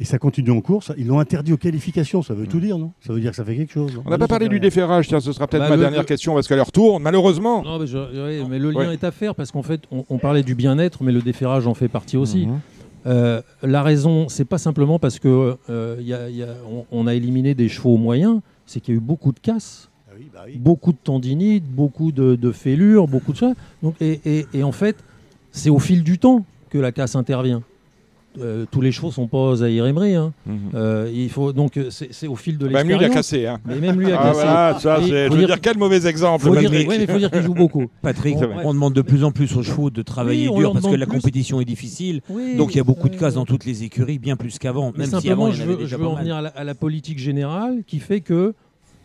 Speaker 4: Et ça continue en course. Ils l'ont interdit aux qualifications, ça veut
Speaker 1: Mm.
Speaker 4: tout dire, non? Ça veut dire que ça fait quelque chose.
Speaker 1: On n'a pas parlé du déferrage, tiens, ce sera peut-être
Speaker 2: Bah,
Speaker 1: ma
Speaker 2: le-
Speaker 1: dernière
Speaker 2: le-
Speaker 1: question parce qu'elle retourne, malheureusement.
Speaker 2: Non, mais, je- ouais, mais le lien
Speaker 1: Ouais.
Speaker 2: est à faire parce qu'en fait, on, on parlait du bien-être, mais le déferrage en fait partie aussi.
Speaker 1: Mhm.
Speaker 2: Euh, la raison, c'est pas simplement parce que euh, y a- y a- on, on a éliminé des chevaux moyens, c'est qu'il y a eu beaucoup de casses,
Speaker 4: Ah oui, bah oui.
Speaker 2: beaucoup de tendinites, beaucoup de, de fêlures, beaucoup de ça. Donc, et, et- et en fait, c'est au fil du temps que la casse intervient. Euh, tous les chevaux sont pas Emery. hein. Euh, il faut donc euh, c'est au fil de
Speaker 1: Même lui, il a
Speaker 2: l'expérience.
Speaker 1: cassé. Hein.
Speaker 2: Mais même lui a
Speaker 1: Ah,
Speaker 2: cassé.
Speaker 1: voilà, ça,
Speaker 2: Et
Speaker 1: c'est-
Speaker 2: faut
Speaker 1: je veux
Speaker 2: dire-
Speaker 1: dire, quel mauvais exemple.
Speaker 2: faut dire,
Speaker 1: Patrick.
Speaker 2: ouais, mais faut dire qu'il joue beaucoup.
Speaker 3: Patrick,
Speaker 2: Bon,
Speaker 3: on
Speaker 2: ouais.
Speaker 3: demande de plus en plus aux chevaux de travailler
Speaker 2: Oui,
Speaker 3: dur parce que la
Speaker 2: plus.
Speaker 3: compétition est difficile.
Speaker 2: Oui,
Speaker 3: Donc il y a beaucoup de cases dans toutes les écuries, bien plus qu'avant.
Speaker 2: Mais
Speaker 3: Même si avant
Speaker 2: simplement,
Speaker 3: il y
Speaker 2: je veux,
Speaker 3: déjà
Speaker 2: je veux en venir à la, à la politique générale qui fait que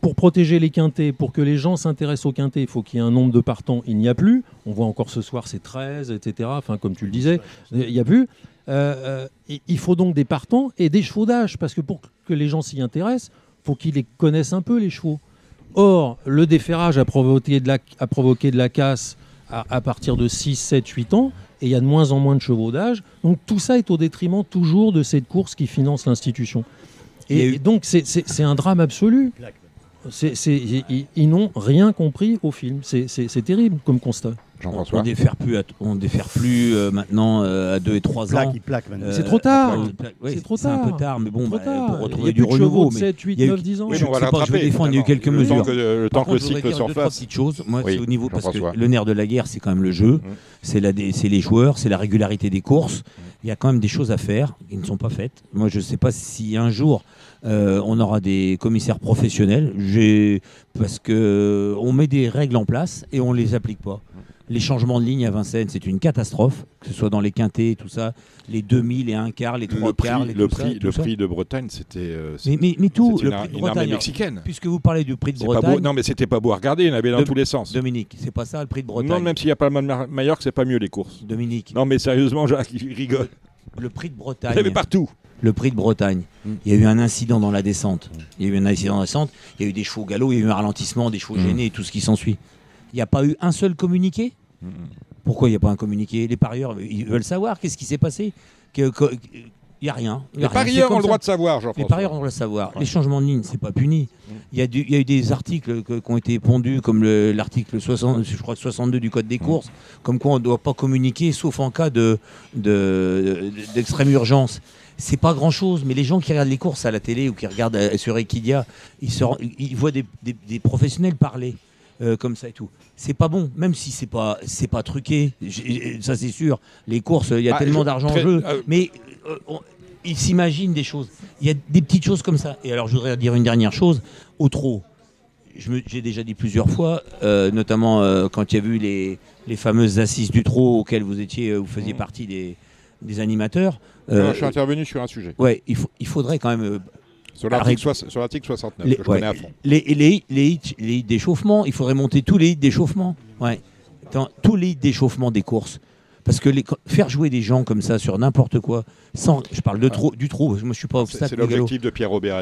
Speaker 2: pour protéger les quintés, pour que les gens s'intéressent aux quintés, il faut qu'il y ait un nombre de partants. Il n'y a plus. On voit encore ce soir, c'est 13, etc. Enfin, comme tu le disais, il n'y a plus. Euh, euh, il- faut donc des partants et des chevaux d'âge, parce que pour que les gens s'y intéressent, il faut qu'ils les connaissent un peu, les chevaux. Or, le déferrage a provoqué de la, a provoqué de la casse à, à partir de 6, 7, 8 ans, et il y a de moins en moins de chevaux d'âge. Donc tout ça est au détriment toujours de cette course qui finance l'institution. Et,
Speaker 3: eu-
Speaker 2: et donc c'est- un drame absolu. Ils ils- ils n'ont rien compris au film. C'est terrible comme constat.
Speaker 3: On,
Speaker 1: Jean-François.
Speaker 3: on défère plus, à, on défère plus euh, maintenant euh, à 2 et 3
Speaker 4: Plaque,
Speaker 3: ans.
Speaker 4: il plaque maintenant.
Speaker 3: Euh,
Speaker 2: C'est trop tard.
Speaker 3: ouais,
Speaker 2: C'est trop
Speaker 3: C'est un peu
Speaker 2: tard.
Speaker 3: tard, mais bon, bah,
Speaker 2: tard.
Speaker 3: pour
Speaker 2: Il y a
Speaker 3: retrouver
Speaker 2: plus
Speaker 3: du renouveau.
Speaker 2: de
Speaker 3: mais
Speaker 2: 7, 8,
Speaker 3: il y a eu-
Speaker 2: 9, 10 ans.
Speaker 1: Oui,
Speaker 3: je
Speaker 1: on va
Speaker 3: sais
Speaker 1: le
Speaker 3: pas, je vais défendre, il y a eu quelques
Speaker 1: Le
Speaker 3: mesures.
Speaker 1: temps que, le temps
Speaker 3: Par
Speaker 1: que le
Speaker 3: contre, je voudrais
Speaker 1: cycle
Speaker 3: dire
Speaker 1: s'en
Speaker 3: deux, trois
Speaker 1: fasse.
Speaker 3: petites choses. Moi,
Speaker 1: Oui,
Speaker 3: c'est au niveau parce que le nerf de la guerre, c'est quand même le jeu, c'est la dé- c'est les joueurs, c'est la régularité des courses. Il y a quand même des choses à faire qui ne sont pas faites. Moi, je ne sais pas si un jour euh, on aura des commissaires professionnels. Parce que euh, on met des règles en place et on les applique pas. Les changements de ligne à Vincennes, c'est une catastrophe, que ce soit dans les quintés, tout ça, les demi, les un quart, les trois
Speaker 1: Le
Speaker 3: quarts,
Speaker 1: prix,
Speaker 3: les
Speaker 1: le
Speaker 3: tout ça,
Speaker 1: prix,
Speaker 3: tout
Speaker 1: le
Speaker 3: ça.
Speaker 1: prix de Bretagne, c'était euh,
Speaker 3: Mais, mais, mais tout, le
Speaker 1: une,
Speaker 3: prix de
Speaker 1: une armée
Speaker 3: Bretagne.
Speaker 1: mexicaine.
Speaker 3: Puisque vous parlez du prix de
Speaker 1: beau.
Speaker 3: Bretagne,
Speaker 1: Non, mais c'était pas beau à regarder. Il y en avait dans
Speaker 3: De-
Speaker 1: tous les sens.
Speaker 3: Dominique, c'est pas ça le prix de Bretagne.
Speaker 1: Non, même s'il n'y a pas le mode Mallorca, c'est pas mieux les courses.
Speaker 3: Dominique,
Speaker 1: Non, mais sérieusement, Jacques, il rigole.
Speaker 3: le prix de
Speaker 1: Il y
Speaker 3: Bretagne.
Speaker 1: avait partout.
Speaker 3: le prix de Bretagne.
Speaker 1: Mm.
Speaker 3: Il y a eu un incident dans la descente. Il y a eu un incident dans la descente. Il y a eu des chevaux galop, il y a eu un ralentissement, des chevaux
Speaker 1: Mm.
Speaker 3: gênés et tout ce qui s'ensuit. Il n'y a pas eu un seul communiqué? Pourquoi il n'y a pas un communiqué? Les parieurs, ils veulent savoir qu'est-ce qui s'est passé. Que- que- Il n'y a rien.
Speaker 1: Les
Speaker 3: rien.
Speaker 1: Parieurs ont le droit de savoir,
Speaker 3: Les
Speaker 1: Jean-François.
Speaker 3: parieurs, on doit le savoir.
Speaker 1: Ouais.
Speaker 3: Les changements de ligne, c'est pas puni. Il y, a y eu des articles qui ont été pondus, comme le- l'article 60, je crois 62 du Code des courses, comme quoi on ne doit pas communiquer, sauf en cas de, de- d'extrême urgence. C'est pas grand chose, mais les gens qui regardent les courses à la télé ou qui regardent euh, sur Equidia, ils, se rend- ils voient des, des- des professionnels parler. Euh, comme ça et tout. C'est pas bon, même si c'est pas c'est pas truqué. Ça c'est sûr. Les courses, il y a
Speaker 1: Ah,
Speaker 3: tellement d'argent en jeu,
Speaker 1: euh,
Speaker 3: mais euh, on- ils s'imaginent des choses. Il y a des petites choses comme ça. Et alors, je voudrais dire une dernière chose. Au trot, j'ai déjà dit plusieurs fois, euh, notamment quand il y a eu les, les fameuses assises du trot auxquelles vous étiez, vous faisiez
Speaker 1: Mhm.
Speaker 3: partie des, des animateurs.
Speaker 1: Non, je suis intervenu sur un sujet.
Speaker 3: ouais, il, faut, il faudrait quand même
Speaker 1: Sur l'article
Speaker 3: Arrête.
Speaker 1: soix- sur l'article 69,
Speaker 3: les,
Speaker 1: que je
Speaker 3: ouais,
Speaker 1: connais à fond.
Speaker 3: les, les, les hits, d'échauffement. Il faudrait monter tous les hits d'échauffement. Ouais. Dans tous les hits d'échauffement des courses. Parce que les, faire jouer des gens comme ça sur n'importe quoi, sans, je parle de trop, du moi je suis pas obstacle.
Speaker 1: c'est l'objectif de Pierre Robert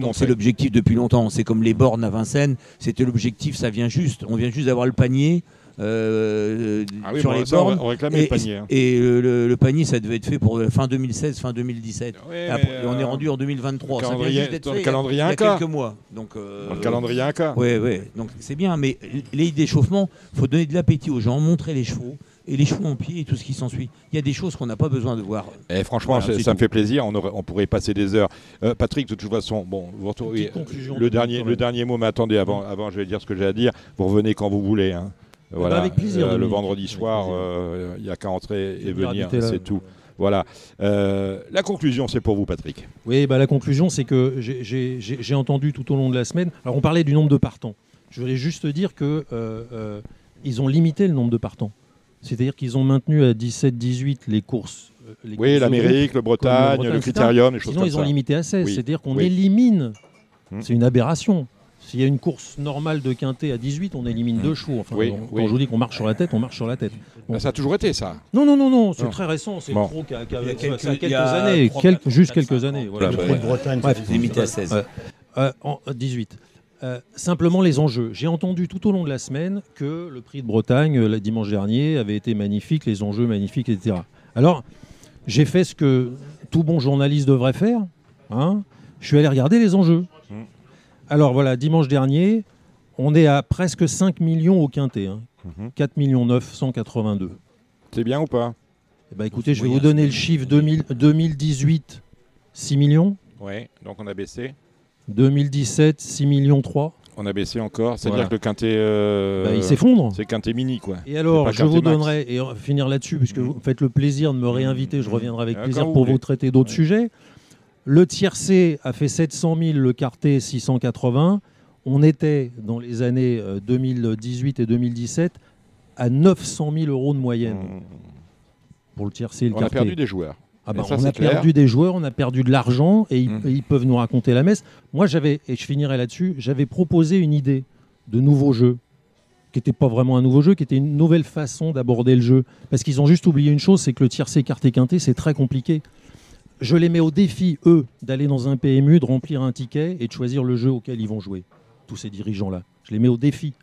Speaker 1: mon
Speaker 3: C'est l'objectif depuis longtemps. C'est comme les bornes à Vincennes. C'était l'objectif, ça vient juste. On vient juste d'avoir le panier euh,
Speaker 1: Ah oui,
Speaker 3: sur
Speaker 1: bon,
Speaker 3: les
Speaker 1: ça, on,
Speaker 3: bornes.
Speaker 1: on réclamait
Speaker 3: Et,
Speaker 1: le panier. hein.
Speaker 3: et le, le- le panier, ça devait être fait pour euh, fin 2016, fin 2017.
Speaker 1: Oui,
Speaker 3: Et
Speaker 1: mais,
Speaker 3: après, et on est
Speaker 1: euh,
Speaker 3: rendu en 2023. Ça vient
Speaker 1: calendrier- dans
Speaker 3: fait
Speaker 1: le
Speaker 3: il y a-
Speaker 1: calendrier
Speaker 3: il y a
Speaker 1: Inca.
Speaker 3: quelques mois. Donc, euh,
Speaker 1: Dans le calendrier un cas.
Speaker 3: Ouais, ouais. Donc c'est bien, mais les d'échauffement, faut donner de l'appétit aux gens, montrer les chevaux et les chevaux en pied et tout ce qui s'ensuit. Il y a des choses qu'on n'a pas besoin de voir.
Speaker 1: Et franchement,
Speaker 3: Voilà,
Speaker 1: c'est-
Speaker 3: c'est
Speaker 1: ça me fait plaisir. On, aurait- on pourrait passer des heures. Euh, Patrick, de toute façon, bon, vous retrouvez- le
Speaker 2: de-
Speaker 1: dernier, le dernier mot. Mais attendez, avant, avant, je vais dire ce que j'ai à dire. Vous revenez quand vous voulez. hein. Voilà.
Speaker 2: avec plaisir,
Speaker 1: Euh, le vendredi soir, euh, il n'y a qu'à entrer et
Speaker 2: venir.
Speaker 1: C'est tout. Voilà. Euh, la conclusion, c'est pour vous, Patrick.
Speaker 2: Oui, bah, la conclusion, c'est que j'ai- entendu tout au long de la semaine. Alors, on parlait du nombre de partants. Je voulais juste dire que euh, euh, ils ont limité le nombre de partants. C'est-à-dire qu'ils ont maintenu à 17-18 les courses. euh, les
Speaker 1: Oui, l'Amérique, le Bretagne,
Speaker 2: Bretagne,
Speaker 1: le. Critérium, les choses
Speaker 2: Sinon,
Speaker 1: comme
Speaker 2: ils ont
Speaker 1: ça.
Speaker 2: limité à 16.
Speaker 1: Oui,
Speaker 2: C'est-à-dire qu'on
Speaker 1: oui.
Speaker 2: élimine.
Speaker 1: Hmm.
Speaker 2: C'est une aberration. S'il y a une course normale de quintet à 18, on élimine
Speaker 1: Hmm.
Speaker 2: deux chevaux. Enfin,
Speaker 1: Oui,
Speaker 2: on-
Speaker 1: oui.
Speaker 2: Quand je vous dis qu'on marche sur la tête, on marche sur la tête.
Speaker 1: Ben, ça a toujours été ça.
Speaker 2: Non, non, non, non, c'est
Speaker 1: Non.
Speaker 2: très récent. C'est trop qu'à qu'à-
Speaker 3: Il y a
Speaker 2: ça,
Speaker 3: quelques-
Speaker 2: ça a quelques
Speaker 3: il y a
Speaker 2: années, juste quelques années. voilà.
Speaker 4: Le
Speaker 1: bah,
Speaker 4: prix de Bretagne,
Speaker 3: Limité à 16.
Speaker 2: Ouais. Euh, en euh, 18. Euh, simplement les enjeux. J'ai entendu tout au long de la semaine que le prix de Bretagne, euh, le dimanche dernier, avait été magnifique, les enjeux magnifiques, etc. Alors, j'ai fait ce que tout bon journaliste devrait faire. hein. je suis allé regarder les enjeux. Alors voilà, dimanche dernier, on est à presque 5 millions au quintet. hein.
Speaker 1: Mhm.
Speaker 2: 4 millions 982.
Speaker 1: C'est bien ou pas
Speaker 2: Eh ben, écoutez, je vais vous donner le chiffre 2000 2018, 6 millions.
Speaker 1: Oui, donc on a baissé.
Speaker 2: 2017, 6 millions 3.
Speaker 1: On a baissé encore. C'est-à-dire
Speaker 2: Voilà.
Speaker 1: que le quintet. euh,
Speaker 2: Bah, il s'effondre.
Speaker 1: c'est quintet mini, quoi.
Speaker 2: Et alors, je vous
Speaker 1: Max.
Speaker 2: donnerai, et on va finir là-dessus, puisque
Speaker 1: Mhm.
Speaker 2: vous faites le plaisir de me réinviter, je
Speaker 1: Mhm.
Speaker 2: reviendrai avec
Speaker 1: Ah,
Speaker 2: plaisir
Speaker 1: vous
Speaker 2: pour vous traiter d'autres sujets. Le tiercé a fait 700 000, le quartet 680. On était, dans les années euh, 2018 et 2017, à 900 000 euros de moyenne
Speaker 1: Mmh.
Speaker 2: pour le tiercé et le
Speaker 1: On a
Speaker 2: quartet.
Speaker 1: perdu des joueurs.
Speaker 2: Ah bah,
Speaker 1: ça,
Speaker 2: on a
Speaker 1: clair.
Speaker 2: perdu des joueurs, on a perdu de l'argent et ils,
Speaker 1: Mm.
Speaker 2: et ils peuvent nous raconter la messe. Moi, j'avais, et je finirai là-dessus, j'avais proposé une idée de nouveau jeu qui n'était pas vraiment un nouveau jeu, qui était une nouvelle façon d'aborder le jeu. Parce qu'ils ont juste oublié une chose, c'est que le tiercé, quarté, quinté, c'est très compliqué. Je les mets au défi, eux, d'aller dans un PMU, de remplir un ticket et de choisir le jeu auquel ils vont jouer. Tous ces dirigeants-là. Je les mets au défi.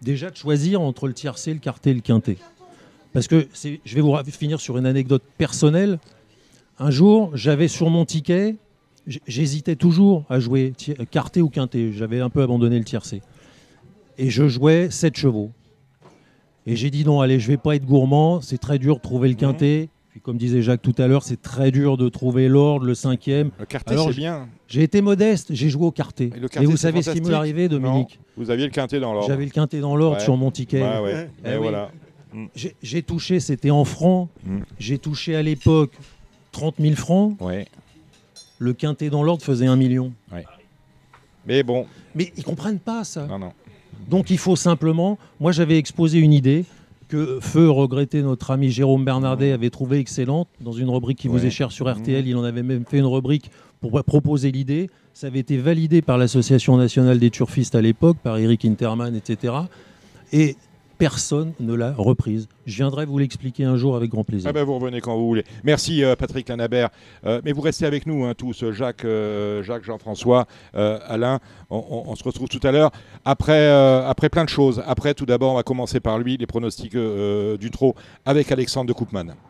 Speaker 2: Déjà de choisir entre le tiercé, le quarté et le quinté. Parce que je vais vous finir sur une anecdote personnelle. Un jour, j'avais sur mon ticket, j'hésitais toujours à jouer quarté ou quinté. J'avais un peu abandonné le tiercé. Et je jouais 7 chevaux. Et j'ai dit non, allez, je vais pas être gourmand, c'est très dur de trouver le quintet. Puis comme disait Jacques tout à l'heure, c'est très dur de trouver l'ordre, le cinquième.
Speaker 1: Le quartet, c'est bien.
Speaker 2: J'ai été modeste, j'ai joué au quartet.
Speaker 1: Et le
Speaker 2: Et,
Speaker 1: quartet,
Speaker 2: vous savez ce qui m'est arrivé, Dominique
Speaker 1: Vous aviez le quintet dans l'ordre.
Speaker 2: J'avais le quintet dans l'ordre
Speaker 1: Ouais.
Speaker 2: sur mon ticket.
Speaker 1: Ouais, ouais.
Speaker 2: Eh
Speaker 1: Et
Speaker 2: oui.
Speaker 1: voilà.
Speaker 2: J'ai- J'ai touché, c'était en francs.
Speaker 1: Mm.
Speaker 2: J'ai touché à l'époque 30 000 francs. Le quintet dans l'ordre faisait un million.
Speaker 1: Mais bon,
Speaker 2: Mais ils comprennent pas ça.
Speaker 1: non, non.
Speaker 2: Donc il faut simplement. Moi, j'avais exposé une idée que feu regretté notre ami Jérôme Bernardet avait trouvée excellente dans une rubrique qui vous est chère sur RTL. Il en avait même fait une rubrique pour proposer l'idée. Ça avait été validé par l'Association nationale des turfistes à l'époque, par Eric Interman, etc. Et personne ne l'a reprise. Je viendrai vous l'expliquer un jour avec grand plaisir.
Speaker 1: Ah ben, vous revenez quand vous voulez. Merci euh, Patrick Lanabert. Euh, mais vous restez avec nous hein, tous, Jacques, euh, Jacques, Jean-François, euh, Alain. On, se retrouve tout à l'heure. Après, plein de choses. Après, tout d'abord, on va commencer par lui, les pronostics du trot avec Alexandre de.